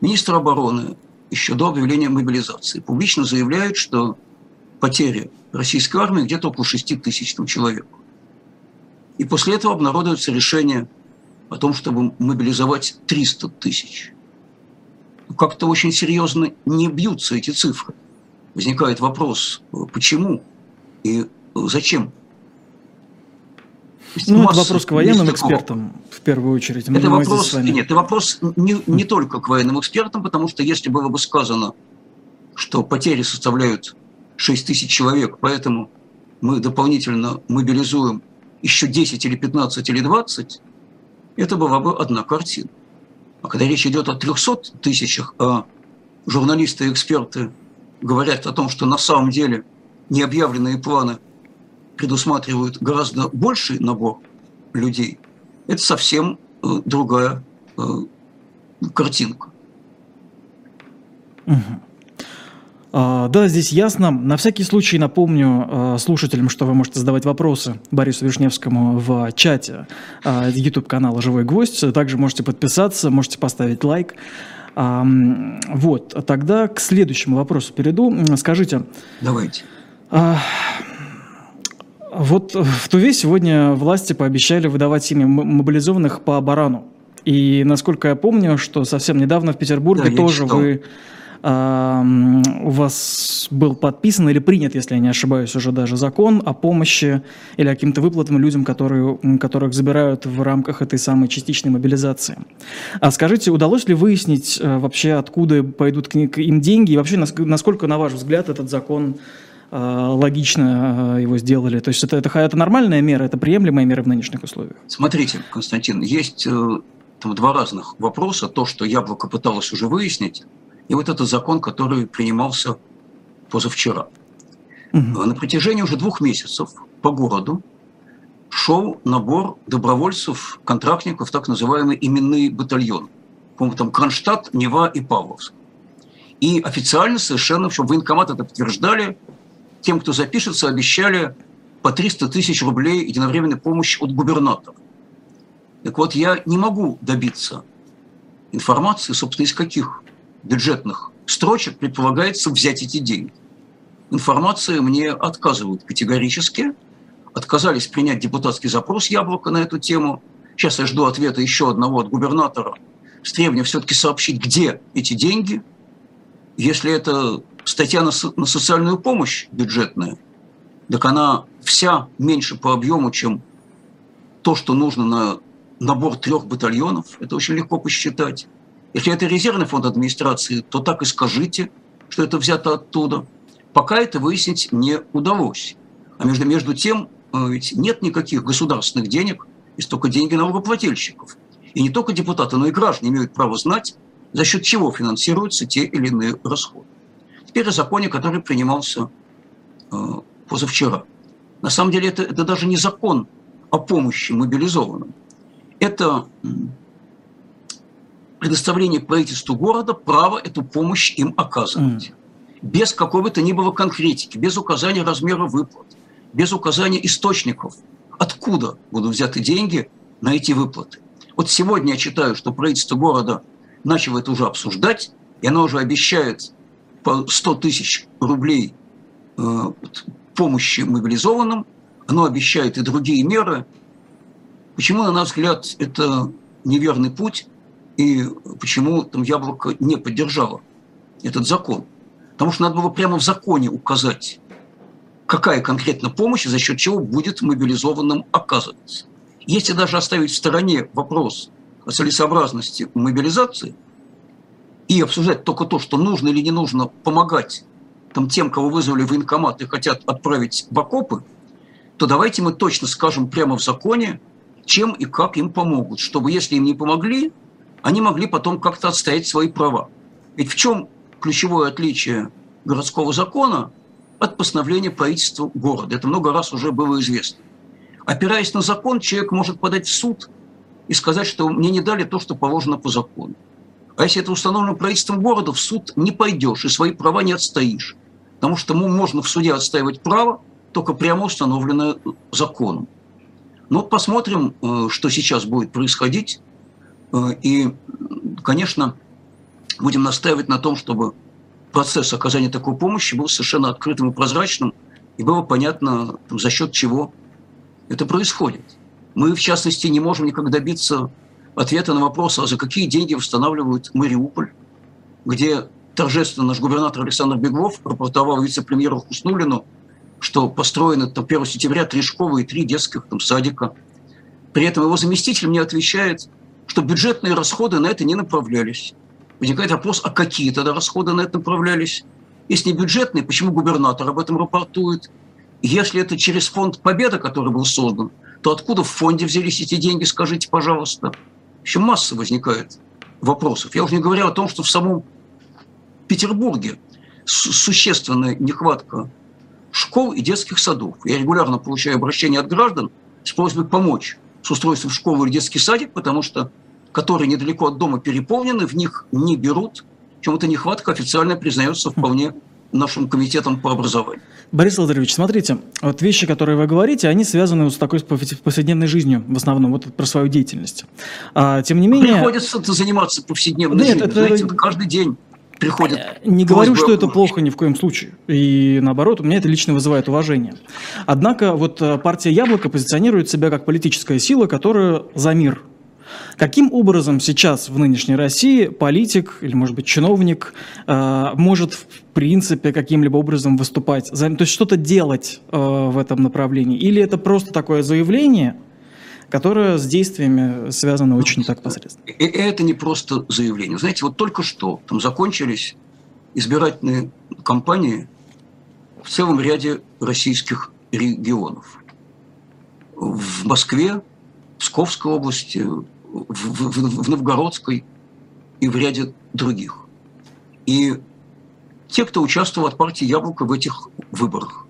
B: Министр обороны еще до объявления мобилизации публично заявляет, что потери российской армии где-то около 6 тысяч человек. И после этого обнародуется решение о том, чтобы мобилизовать 300 тысяч. Как-то очень серьезно не бьются эти цифры. Возникает вопрос, э, почему? И зачем?
A: Ну, это вопрос к военным экспертам, в первую очередь.
B: Это вопрос, нет, это вопрос не, не только к военным экспертам, потому что если было бы сказано, что потери составляют 6 тысяч человек, поэтому мы дополнительно мобилизуем еще 10 или 15 или 20, это была бы одна картина. А когда речь идет о 300 тысячах, а журналисты и эксперты говорят о том, что на самом деле необъявленные планы предусматривают гораздо больший набор людей, это совсем э, другая э, картинка.
A: Угу. А, да, здесь ясно. На всякий случай напомню а, слушателям, что вы можете задавать вопросы Борису Вишневскому в чате а, YouTube канала «Живой гвоздь». Также можете подписаться, можете поставить лайк. Вот, тогда к следующему вопросу перейду. Скажите.
B: Давайте.
A: Вот в Туве сегодня власти пообещали выдавать семьи мобилизованных по барану. И насколько я помню, что совсем недавно в Петербурге да, тоже вы у вас был подписан или принят, если я не ошибаюсь, уже даже закон о помощи или каким-то выплатам людям, которые, которых забирают в рамках этой самой частичной мобилизации. А скажите, удалось ли выяснить э, вообще, откуда пойдут к им деньги, и вообще, насколько, на ваш взгляд, этот закон логично э, его сделали? То есть это, это, это нормальная мера, это приемлемая мера в нынешних условиях?
B: Смотрите, Константин, есть там два разных вопроса. То, что Яблоко пыталось уже выяснить, и вот этот закон, который принимался позавчера. Угу. На протяжении уже двух месяцев по городу шел набор добровольцев, контрактников, так называемый именный батальон. По-моему, там Кронштадт, Нева и Павловск. И официально совершенно, общем, военкомат это подтверждали, тем, кто запишется, обещали по 300 тысяч рублей единовременной помощи от губернатора. Так вот, я не могу добиться информации, собственно, из каких бюджетных строчек предполагается взять эти деньги. Информации мне отказывают категорически. Отказались принять депутатский запрос «Яблоко» на эту тему. Сейчас я жду ответа еще одного от губернатора с требованием все-таки сообщить, где эти деньги. Если это статья на, на социальную помощь бюджетная, так она вся меньше по объему, чем то, что нужно на набор трех батальонов. Это очень легко посчитать. Если это резервный фонд администрации, то так и скажите, что это взято оттуда. Пока это выяснить не удалось. А между, между тем, э, ведь нет никаких государственных денег, есть только деньги налогоплательщиков. И не только депутаты, но и граждане имеют право знать, за счет чего финансируются те или иные расходы. Теперь о законе, который принимался э, позавчера. На самом деле это, это даже не закон о помощи мобилизованным. Это предоставление правительству города права эту помощь им оказывать. Mm. Без какой бы то ни было конкретики, без указания размера выплат, без указания источников, откуда будут взяты деньги на эти выплаты. Вот сегодня я читаю, что правительство города начало это уже обсуждать, и оно уже обещает по 100 тысяч рублей э, помощи мобилизованным, оно обещает и другие меры. Почему, на наш взгляд, это неверный путь? и почему там Яблоко не поддержало этот закон. Потому что надо было прямо в законе указать, какая конкретно помощь и за счет чего будет мобилизованным оказываться. Если даже оставить в стороне вопрос о целесообразности мобилизации и обсуждать только то, что нужно или не нужно помогать там, тем, кого вызвали в военкомат и хотят отправить в окопы, то давайте мы точно скажем прямо в законе, чем и как им помогут, чтобы если им не помогли, они могли потом как-то отстоять свои права. Ведь в чем ключевое отличие городского закона от постановления правительства города? Это много раз уже было известно. Опираясь на закон, человек может подать в суд и сказать, что мне не дали то, что положено по закону. А если это установлено правительством города, в суд не пойдешь и свои права не отстоишь. Потому что можно в суде отстаивать право, только прямо установленное законом. Но посмотрим, э, что сейчас будет происходить. Э, и, конечно, будем настаивать на том, чтобы процесс оказания такой помощи был совершенно открытым и прозрачным, и было понятно, за счет чего это происходит. Мы, в частности, не можем никак добиться ответа на вопрос, а за какие деньги восстанавливают Мариуполь, где торжественно наш губернатор Александр Беглов рапортовал вице-премьеру Хуснулину, что построено там 1 сентября три школы и три детских там, садика. При этом его заместитель мне отвечает – что бюджетные расходы на это не направлялись. Возникает вопрос, а какие тогда расходы на это направлялись? Если не бюджетные, почему губернатор об этом рапортует? если это через фонд «Победа», который был создан, то откуда в фонде взялись эти деньги, скажите, пожалуйста? Еще масса возникает вопросов. Я уже не говорю о том, что в самом Петербурге существенная нехватка школ и детских садов. Я регулярно получаю обращения от граждан с просьбой помочь с устройством школы или детский садик, потому что которые недалеко от дома переполнены, в них не берут. Причем эта нехватка официально признается вполне нашим комитетом по образованию.
A: Борис Владимирович, смотрите, вот вещи, которые вы говорите, они связаны вот с такой повседневной жизнью, в основном, вот про свою деятельность. А, тем не менее...
B: Приходится заниматься повседневной Нет, жизнью, это... знаете, каждый день приходит. Э,
A: не говорю, что это плохо ни в коем случае. И наоборот, у меня это лично вызывает уважение. Однако вот э, партия «Яблоко» позиционирует себя как политическая сила, которая за мир. Каким образом сейчас в нынешней России политик или, может быть, чиновник э, может в принципе каким-либо образом выступать, за, то есть что-то делать э, в этом направлении? Или это просто такое заявление – которая с действиями связана очень так посредственно.
B: И это не просто заявление. Знаете, вот только что там закончились избирательные кампании в целом ряде российских регионов. В Москве, в Псковской области, в, в, в Новгородской и в ряде других. И те, кто участвовал от партии «Яблоко» в этих выборах,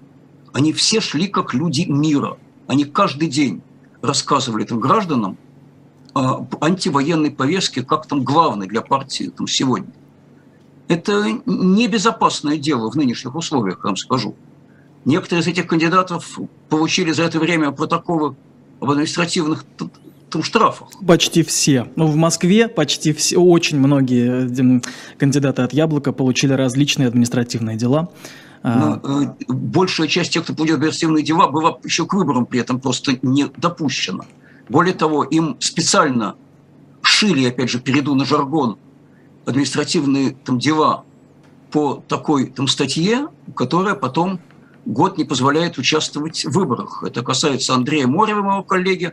B: они все шли как люди мира. Они каждый день рассказывали там гражданам о антивоенной повестке как там главной для партии там, сегодня. Это небезопасное дело в нынешних условиях, я вам скажу. Некоторые из этих кандидатов получили за это время протоколы об административных штрафах.
A: Почти все. Ну, в Москве почти все, очень многие э, кандидаты от «Яблока» получили различные административные дела.
B: Но, а. большая часть тех, кто в оперативные дела, была еще к выборам при этом просто не допущена. Более того, им специально шили, опять же, перейду на жаргон, административные там, дела по такой там, статье, которая потом год не позволяет участвовать в выборах. Это касается Андрея Морева, моего коллеги,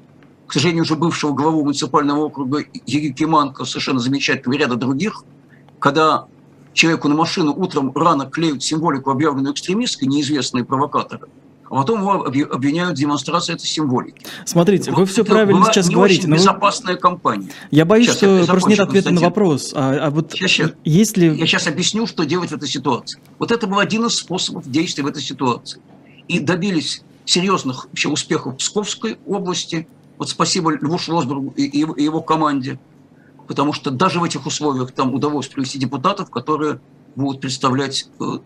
B: к сожалению, уже бывшего главу муниципального округа Егикиманка, совершенно замечательного, и ряда других, когда человеку на машину утром рано клеют символику, объявленную экстремистской, неизвестные провокаторы, а потом его обвиняют в демонстрации этой символики.
A: Смотрите, вот вы все правильно сейчас не говорите.
B: Очень безопасная вы... компания.
A: Я боюсь, сейчас, что я просто нет ответа на вопрос. А, а вот
B: сейчас,
A: есть ли...
B: Я сейчас объясню, что делать в этой ситуации. Вот это был один из способов действия в этой ситуации. И добились серьезных вообще успехов в Псковской области. Вот спасибо Льву Шлосбергу и его команде потому что даже в этих условиях там удалось привести депутатов, которые будут представлять э,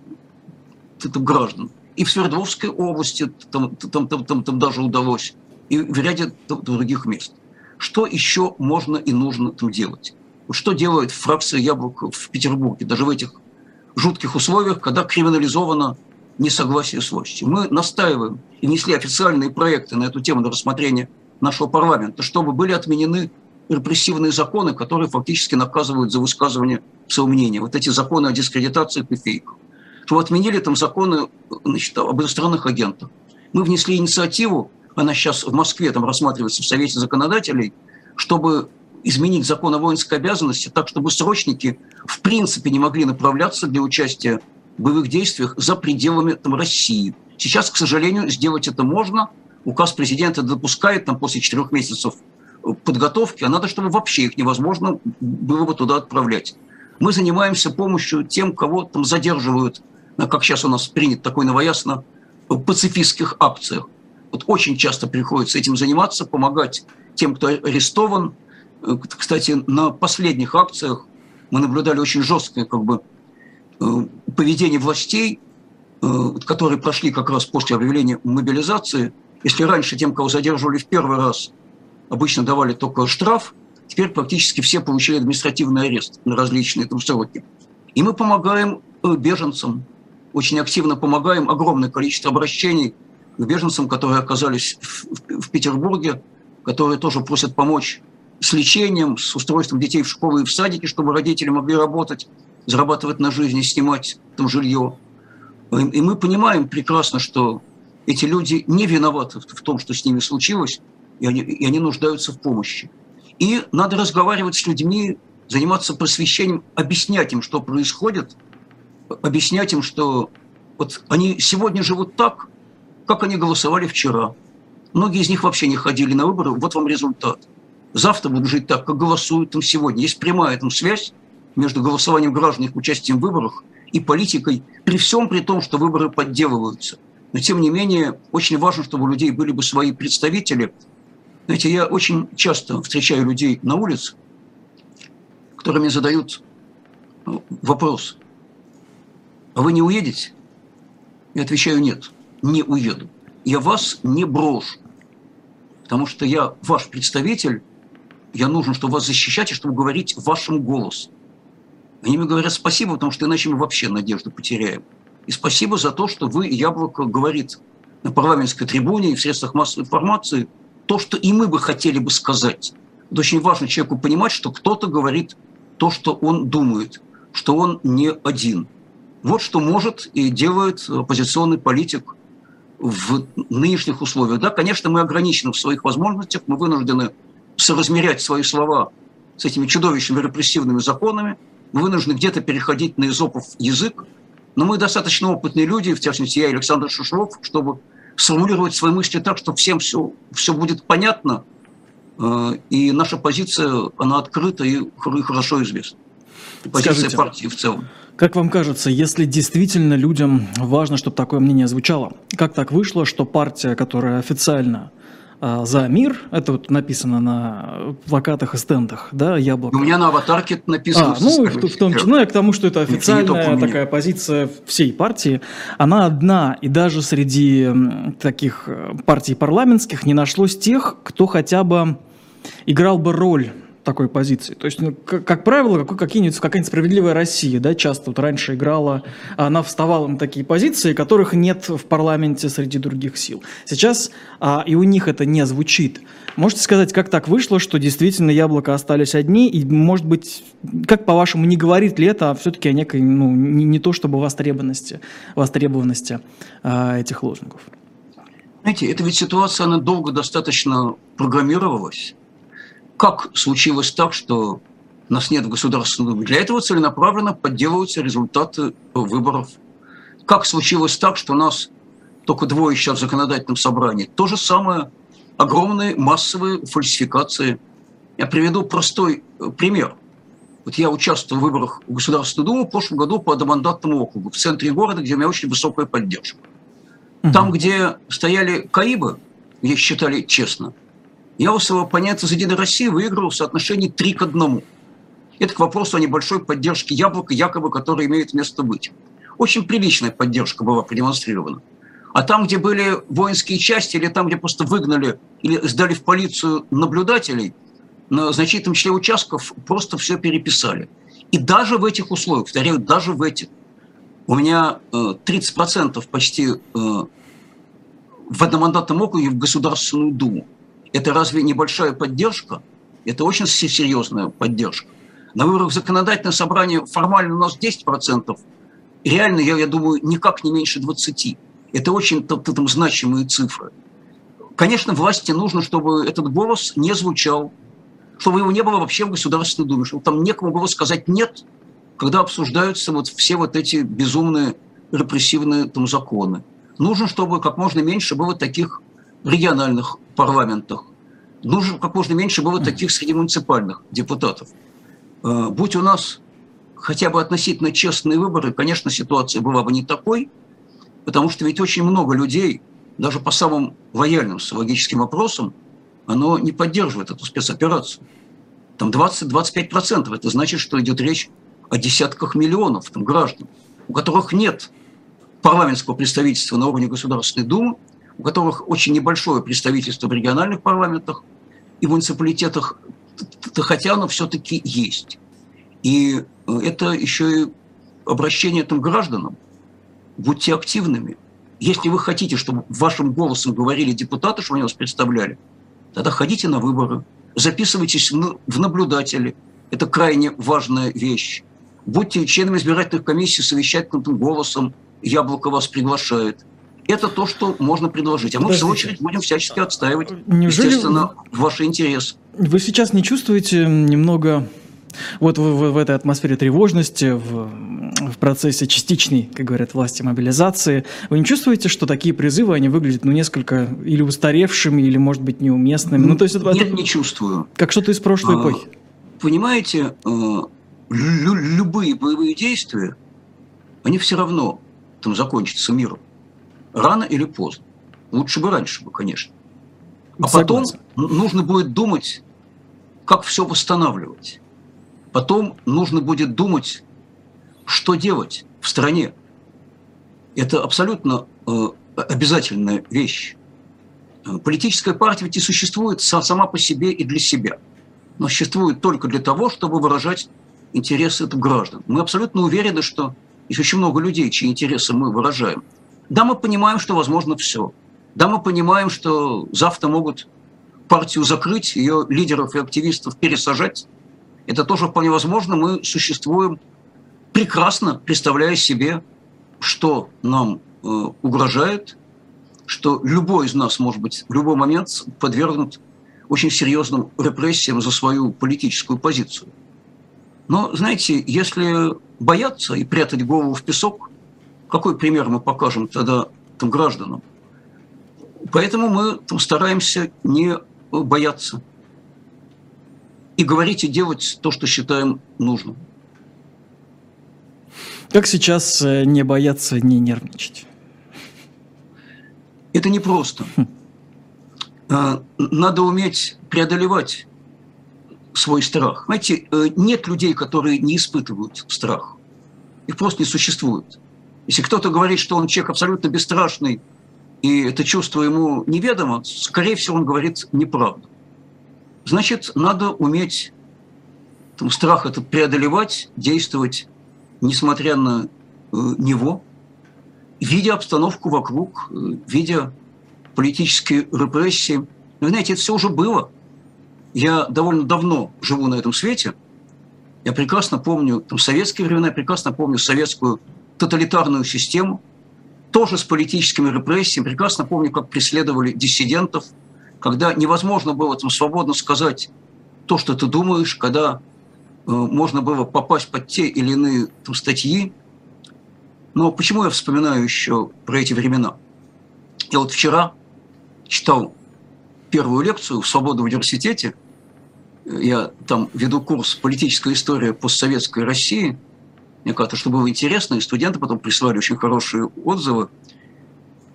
B: там, граждан. И в Свердловской области там, там, там, там, там даже удалось, и в ряде там, других мест. Что еще можно и нужно там делать? Что делает фракция «Яблоко» в Петербурге, даже в этих жутких условиях, когда криминализовано несогласие с властью? Мы настаиваем и внесли официальные проекты на эту тему на рассмотрение нашего парламента, чтобы были отменены репрессивные законы, которые фактически наказывают за высказывание своего мнения. Вот эти законы о дискредитации и фейках. Что отменили там законы значит, об иностранных агентах. Мы внесли инициативу, она сейчас в Москве там рассматривается в Совете законодателей, чтобы изменить закон о воинской обязанности так, чтобы срочники в принципе не могли направляться для участия в боевых действиях за пределами там, России. Сейчас, к сожалению, сделать это можно. Указ президента допускает там, после четырех месяцев подготовки, а надо, чтобы вообще их невозможно было бы туда отправлять. Мы занимаемся помощью тем, кого там задерживают, как сейчас у нас принят такой новоясно, пацифистских акциях. Вот очень часто приходится этим заниматься, помогать тем, кто арестован. Кстати, на последних акциях мы наблюдали очень жесткое как бы, э, поведение властей, э, которые прошли как раз после объявления мобилизации. Если раньше тем, кого задерживали в первый раз – обычно давали только штраф, теперь практически все получили административный арест на различные там сроки. И мы помогаем э, беженцам, очень активно помогаем, огромное количество обращений к беженцам, которые оказались в, в, Петербурге, которые тоже просят помочь с лечением, с устройством детей в школы и в садики, чтобы родители могли работать, зарабатывать на жизнь и снимать там жилье. И мы понимаем прекрасно, что эти люди не виноваты в том, что с ними случилось, и они, и они нуждаются в помощи. И надо разговаривать с людьми, заниматься просвещением, объяснять им, что происходит, объяснять им, что вот они сегодня живут так, как они голосовали вчера. Многие из них вообще не ходили на выборы, вот вам результат. Завтра будут жить так, как голосуют там сегодня. Есть прямая там связь между голосованием граждан, их участием в выборах и политикой, при всем при том, что выборы подделываются. Но тем не менее, очень важно, чтобы у людей были бы свои представители. Знаете, я очень часто встречаю людей на улице, которые мне задают ну, вопрос, а вы не уедете? Я отвечаю, нет, не уеду. Я вас не брошу, потому что я ваш представитель, я нужен, чтобы вас защищать и чтобы говорить вашим голосом. Они мне говорят спасибо, потому что иначе мы вообще надежду потеряем. И спасибо за то, что вы, Яблоко, говорит на парламентской трибуне и в средствах массовой информации то, что и мы бы хотели бы сказать. Это очень важно человеку понимать, что кто-то говорит то, что он думает, что он не один. Вот что может и делает оппозиционный политик в нынешних условиях. Да, конечно, мы ограничены в своих возможностях, мы вынуждены соразмерять свои слова с этими чудовищными репрессивными законами, мы вынуждены где-то переходить на изопов язык, но мы достаточно опытные люди, в частности, я и Александр Шушров, чтобы сформулировать свои мысли так, что всем все, все будет понятно, э, и наша позиция, она открыта и хорошо известна.
A: позиция Скажите, партии в целом. Как вам кажется, если действительно людям важно, чтобы такое мнение звучало, как так вышло, что партия, которая официально за мир, это вот написано на плакатах и стендах, да, яблоко.
B: У меня на аватарке это написано.
A: А, ну, в, в том числе, ну, я к тому, что это официальная такая позиция всей партии. Она одна, и даже среди таких э, партий парламентских не нашлось тех, кто хотя бы играл бы роль такой позиции. То есть, ну, как, как правило, какие-нибудь, какая-нибудь справедливая Россия, да, часто вот раньше играла, она вставала на такие позиции, которых нет в парламенте среди других сил. Сейчас а, и у них это не звучит. Можете сказать, как так вышло, что действительно яблоко остались одни, и, может быть, как по-вашему, не говорит ли это все-таки о некой, ну, не, не то чтобы востребованности, востребованности а, этих лозунгов?
B: Знаете, эта ведь ситуация, она долго достаточно программировалась как случилось так, что нас нет в Государственной Думе? Для этого целенаправленно подделываются результаты выборов. Как случилось так, что нас только двое сейчас в законодательном собрании? То же самое огромные массовые фальсификации. Я приведу простой э, пример. Вот я участвовал в выборах в Государственную Думу в прошлом году по одномандатному округу в центре города, где у меня очень высокая поддержка. Там, где стояли Каибы, где считали честно – я у своего оппонента за Единой России выиграл в соотношении 3 к 1. Это к вопросу о небольшой поддержке яблока, якобы, которая имеет место быть. Очень приличная поддержка была продемонстрирована. А там, где были воинские части, или там, где просто выгнали или сдали в полицию наблюдателей, на значительном числе участков просто все переписали. И даже в этих условиях, повторяю, даже в этих, у меня 30% э, почти э, в одномандатном округе в Государственную Думу. Это разве небольшая поддержка? Это очень серьезная поддержка. На выборах законодательное собрание формально у нас 10%, реально, я, я думаю, никак не меньше 20%. Это очень там, значимые цифры. Конечно, власти нужно, чтобы этот голос не звучал, чтобы его не было вообще в Государственной Думе, чтобы там некому было сказать «нет», когда обсуждаются вот все вот эти безумные репрессивные там законы. Нужно, чтобы как можно меньше было таких региональных парламентах. Нужно как можно меньше было таких среди муниципальных депутатов. Э, будь у нас хотя бы относительно честные выборы, конечно, ситуация была бы не такой, потому что ведь очень много людей, даже по самым лояльным социологическим вопросам, оно не поддерживает эту спецоперацию. Там 20-25%. Это значит, что идет речь о десятках миллионов там, граждан, у которых нет парламентского представительства на уровне Государственной Думы, у которых очень небольшое представительство в региональных парламентах и муниципалитетах, хотя оно все-таки есть. И э, это еще и обращение там, гражданам. Будьте активными. Если вы хотите, чтобы вашим голосом говорили депутаты, чтобы они вас представляли, тогда ходите на выборы, записывайтесь в наблюдатели. Это крайне важная вещь. Будьте членами избирательных комиссий, совещательным голосом. Яблоко вас приглашает – это то, что можно предложить. А мы, Подождите. в свою очередь, будем всячески отстаивать, Неужели естественно, ваши интересы.
A: Вы сейчас не чувствуете немного вот в, в, в этой атмосфере тревожности, в, в процессе частичной, как говорят власти, мобилизации. Вы не чувствуете, что такие призывы, они выглядят, ну, несколько или устаревшими, или, может быть, неуместными? Ну,
B: то есть, Нет, это, не чувствую.
A: Как что-то из прошлой а, эпохи.
B: Понимаете, э, любые боевые действия, они все равно там закончатся миром. Рано или поздно. Лучше бы раньше бы, конечно. А Согласен. потом нужно будет думать, как все восстанавливать. Потом нужно будет думать, что делать в стране. Это абсолютно э, обязательная вещь. Э, политическая партия ведь и существует сама по себе и для себя. Но существует только для того, чтобы выражать интересы граждан. Мы абсолютно уверены, что есть очень много людей, чьи интересы мы выражаем. Да, мы понимаем, что возможно все. Да, мы понимаем, что завтра могут партию закрыть, ее лидеров и активистов пересажать. Это тоже вполне возможно. Мы существуем прекрасно, представляя себе, что нам э, угрожает, что любой из нас может быть в любой момент подвергнут очень серьезным репрессиям за свою политическую позицию. Но, знаете, если бояться и прятать голову в песок, какой пример мы покажем тогда там, гражданам? Поэтому мы там, стараемся не бояться и говорить и делать то, что считаем нужным.
A: Как сейчас э, не бояться, не нервничать?
B: Это непросто. Хм. А, надо уметь преодолевать свой страх. Знаете, э, нет людей, которые не испытывают страх. Их просто не существует. Если кто-то говорит, что он человек абсолютно бесстрашный, и это чувство ему неведомо, скорее всего, он говорит неправду. Значит, надо уметь там, страх этот преодолевать, действовать, несмотря на э, него, видя обстановку вокруг, э, видя политические репрессии. Вы знаете, это все уже было – я довольно давно живу на этом свете. Я прекрасно помню там, советские времена, я прекрасно помню советскую тоталитарную систему, тоже с политическими репрессиями. Прекрасно помню, как преследовали диссидентов, когда невозможно было там свободно сказать то, что ты думаешь, когда э, можно было попасть под те или иные там, статьи. Но почему я вспоминаю еще про эти времена? Я вот вчера читал первую лекцию в Свободном университете – я там веду курс «Политическая история постсоветской России». Мне кажется, что было интересно, и студенты потом прислали очень хорошие отзывы.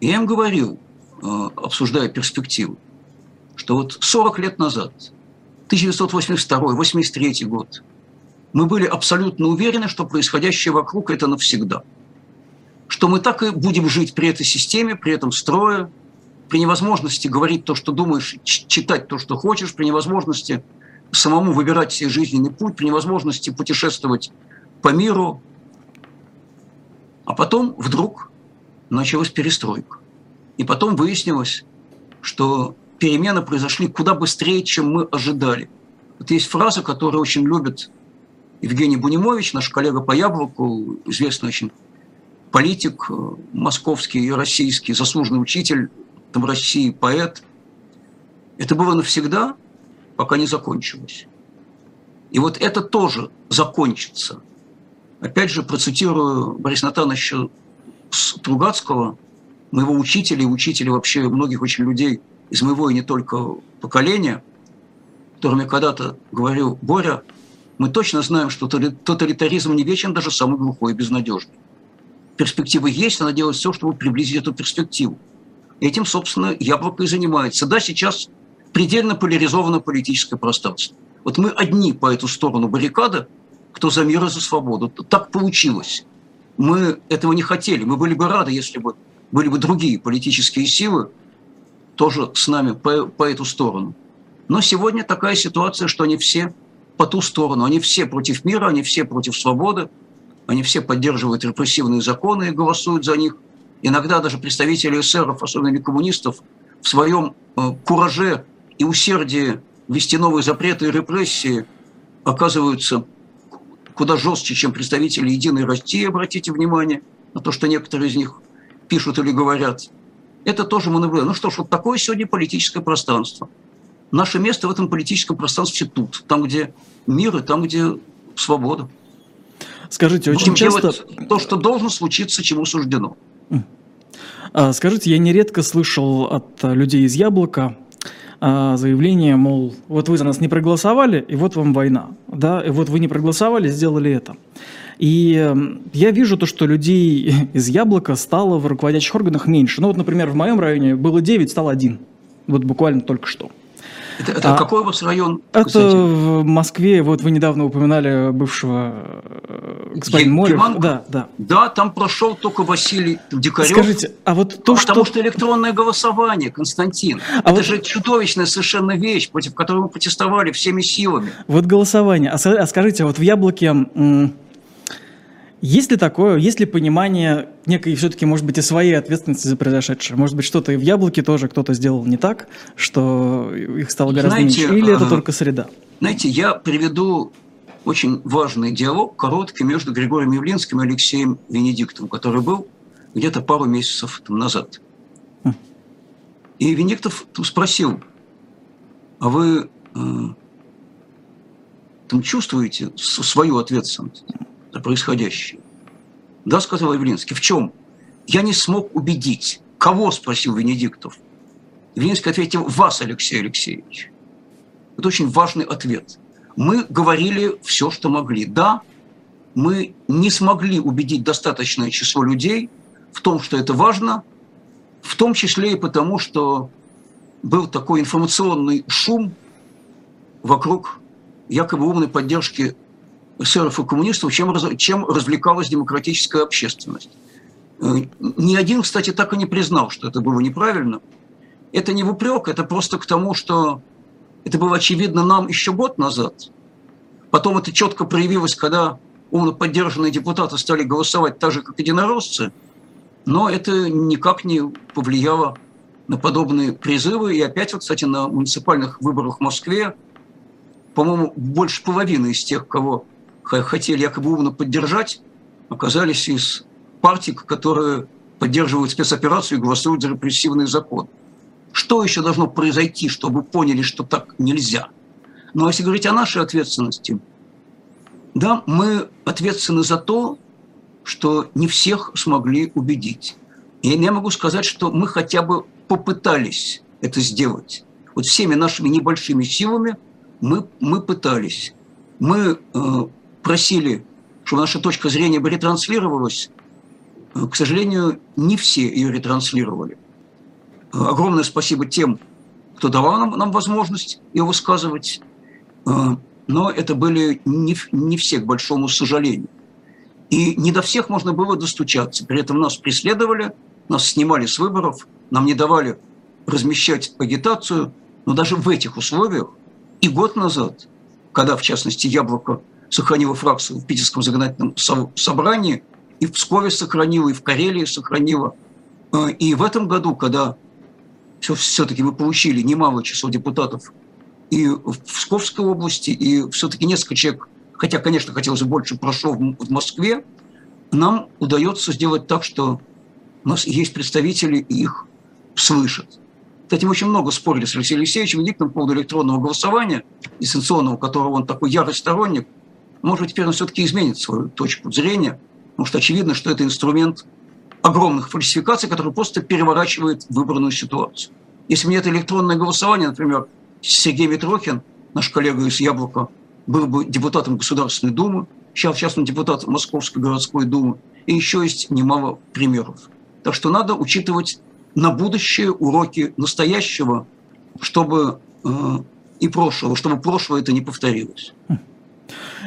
B: И я им говорил, э, обсуждая перспективу, что вот 40 лет назад, 1982-83 год, мы были абсолютно уверены, что происходящее вокруг – это навсегда. Что мы так и будем жить при этой системе, при этом строе, при невозможности говорить то, что думаешь, читать то, что хочешь, при невозможности – самому выбирать себе жизненный путь, при невозможности путешествовать по миру. А потом вдруг началась перестройка. И потом выяснилось, что перемены произошли куда быстрее, чем мы ожидали. Вот есть фраза, которую очень любит Евгений Бунимович, наш коллега по Яблоку, известный очень политик, э, московский и российский, заслуженный учитель там, России, поэт. Это было навсегда – пока не закончилось. И вот это тоже закончится. Опять же, процитирую Бориса Натановича Тругацкого, моего учителя и учителя вообще многих очень людей из моего и не только поколения, которым я когда-то говорил, Боря, мы точно знаем, что тоталитаризм не вечен, даже самый глухой и безнадежный. Перспективы есть, надо делать все, чтобы приблизить эту перспективу. Этим, собственно, яблоко и занимается. Да, сейчас предельно поляризованное политическое пространство. Вот мы одни по эту сторону баррикады, кто за мир и за свободу. Так получилось. Мы этого не хотели. Мы были бы рады, если бы были бы другие политические силы тоже с нами по, по эту сторону. Но сегодня такая ситуация, что они все по ту сторону. Они все против мира, они все против свободы, они все поддерживают репрессивные законы и голосуют за них. Иногда даже представители эсеров, особенно коммунистов, в своем э, кураже и усердие вести новые запреты и репрессии оказываются куда жестче, чем представители «Единой России», обратите внимание на то, что некоторые из них пишут или говорят. Это тоже мы наблюдаем. Ну что ж, вот такое сегодня политическое пространство. Наше место в этом политическом пространстве тут, там, где мир и там, где свобода.
A: Скажите, очень часто...
B: То, что должно случиться, чему суждено.
A: А, скажите, я нередко слышал от людей из «Яблока», заявление, мол, вот вы за нас не проголосовали, и вот вам война, да, и вот вы не проголосовали, сделали это. И я вижу то, что людей из «Яблока» стало в руководящих органах меньше. Ну вот, например, в моем районе было 9, стало 1. Вот буквально только что.
B: Это, это а, какой у вас район?
A: Это кстати? в Москве. Вот вы недавно упоминали бывшего э, господина Морев.
B: Да, да. Да, там прошел только Василий Дикарев.
A: Скажите, а вот то,
B: а
A: что...
B: Потому что электронное голосование, Константин, а это вот... же чудовищная совершенно вещь, против которой мы протестовали всеми силами.
A: Вот голосование. А, а скажите, а вот в Яблоке есть ли такое, есть ли понимание некой все-таки, может быть, и своей ответственности за произошедшее? Может быть, что-то и в яблоке тоже кто-то сделал не так, что их стало гораздо знаете, меньше? Или это только среда?
B: Знаете, я приведу очень важный диалог, короткий, между Григорием Явлинским и Алексеем Венедиктовым, который был где-то пару месяцев там, назад. Хм. И Венедиктов спросил, а вы э, там чувствуете свою ответственность? За происходящее. Да, сказал Явлинский, в чем? Я не смог убедить. Кого, спросил Венедиктов. Явлинский ответил, вас, Алексей Алексеевич. Это очень важный ответ. Мы говорили все, что могли. Да, мы не смогли убедить достаточное число людей в том, что это важно, в том числе и потому, что был такой информационный шум вокруг якобы умной поддержки эсеров и коммунистов, чем, чем развлекалась демократическая общественность. Э, ни один, кстати, так и не признал, что это было неправильно. Это не в упрек, это просто к тому, что это было очевидно нам еще год назад. Потом это четко проявилось, когда умно поддержанные депутаты стали голосовать так же, как единоросцы. Но это никак не повлияло на подобные призывы. И опять, вот, кстати, на муниципальных выборах в Москве, по-моему, больше половины из тех, кого хотели якобы умно поддержать, оказались из партий, которые поддерживают спецоперацию и голосуют за репрессивный закон. Что еще должно произойти, чтобы поняли, что так нельзя? Ну, а если говорить о нашей ответственности, да, мы ответственны за то, что не всех смогли убедить. И я могу сказать, что мы хотя бы попытались это сделать. Вот всеми нашими небольшими силами мы, мы пытались. Мы э, просили, чтобы наша точка зрения бы ретранслировалась, э, к сожалению, не все ее ретранслировали. Э, огромное спасибо тем, кто давал нам, нам возможность ее высказывать, э, но это были не, не все, к большому сожалению. И не до всех можно было достучаться. При этом нас преследовали, нас снимали с выборов, нам не давали размещать агитацию. Но даже в этих условиях и год назад, когда, в частности, «Яблоко» сохранила фракцию в Питерском законодательном собрании, и в Пскове сохранила, и в Карелии сохранила. Э, и в этом году, когда все-таки мы получили немалое число депутатов и в Псковской области, и все-таки несколько человек, хотя, конечно, хотелось бы больше, прошло в Москве, нам удается сделать так, что у нас есть представители, и их слышат. Кстати, мы очень много спорили с Алексеем Алексеевичем Ником по поводу электронного голосования, дистанционного, которого он такой ярый сторонник – может быть, теперь он все-таки изменит свою точку зрения, потому что очевидно, что это инструмент огромных фальсификаций, который просто переворачивает выбранную ситуацию. Если бы не это электронное голосование, например, Сергей Митрохин, наш коллега из Яблока, был бы депутатом Государственной Думы, сейчас, сейчас он депутат Московской городской думы, и еще есть немало примеров. Так что надо учитывать на будущее уроки настоящего, чтобы э, и прошлого, чтобы прошлое это не повторилось.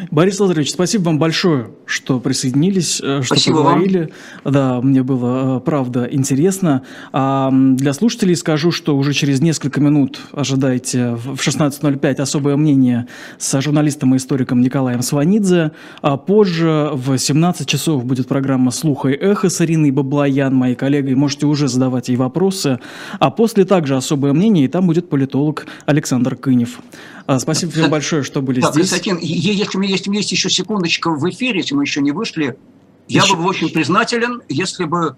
A: Борис Лазаревич, спасибо вам большое, что присоединились, э, что
B: спасибо
A: поговорили. Вам. Да, мне было, э, правда, интересно. А для слушателей скажу, что уже через несколько минут ожидайте в 16.05 особое мнение с журналистом и историком Николаем Сванидзе. А позже в 17 часов будет программа «Слуха и эхо» с Ириной Баблоян, моей коллегой. Можете уже задавать ей вопросы. А после также особое мнение, и там будет политолог Александр Кынев. А, спасибо всем большое, что были
B: так,
A: здесь.
B: Константин, если у меня есть, есть еще секундочка в эфире, если мы еще не вышли, я еще... был бы очень признателен, если бы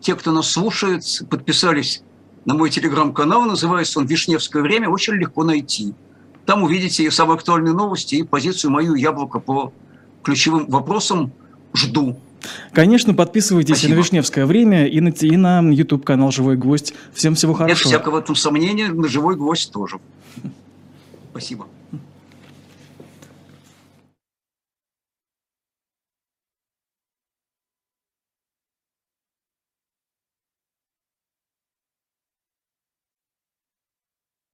B: те, кто нас слушает, подписались на мой телеграм-канал, называется он «Вишневское время», очень легко найти. Там увидите и самые актуальные новости, и позицию мою «Яблоко» по ключевым вопросам. жду.
A: Конечно, подписывайтесь
B: Спасибо.
A: и на Вишневское время, и на, и на YouTube-канал «Живой гвоздь». Всем всего
B: Нет
A: хорошего.
B: всякого в этом сомнения, на живой гвоздь тоже. Спасибо.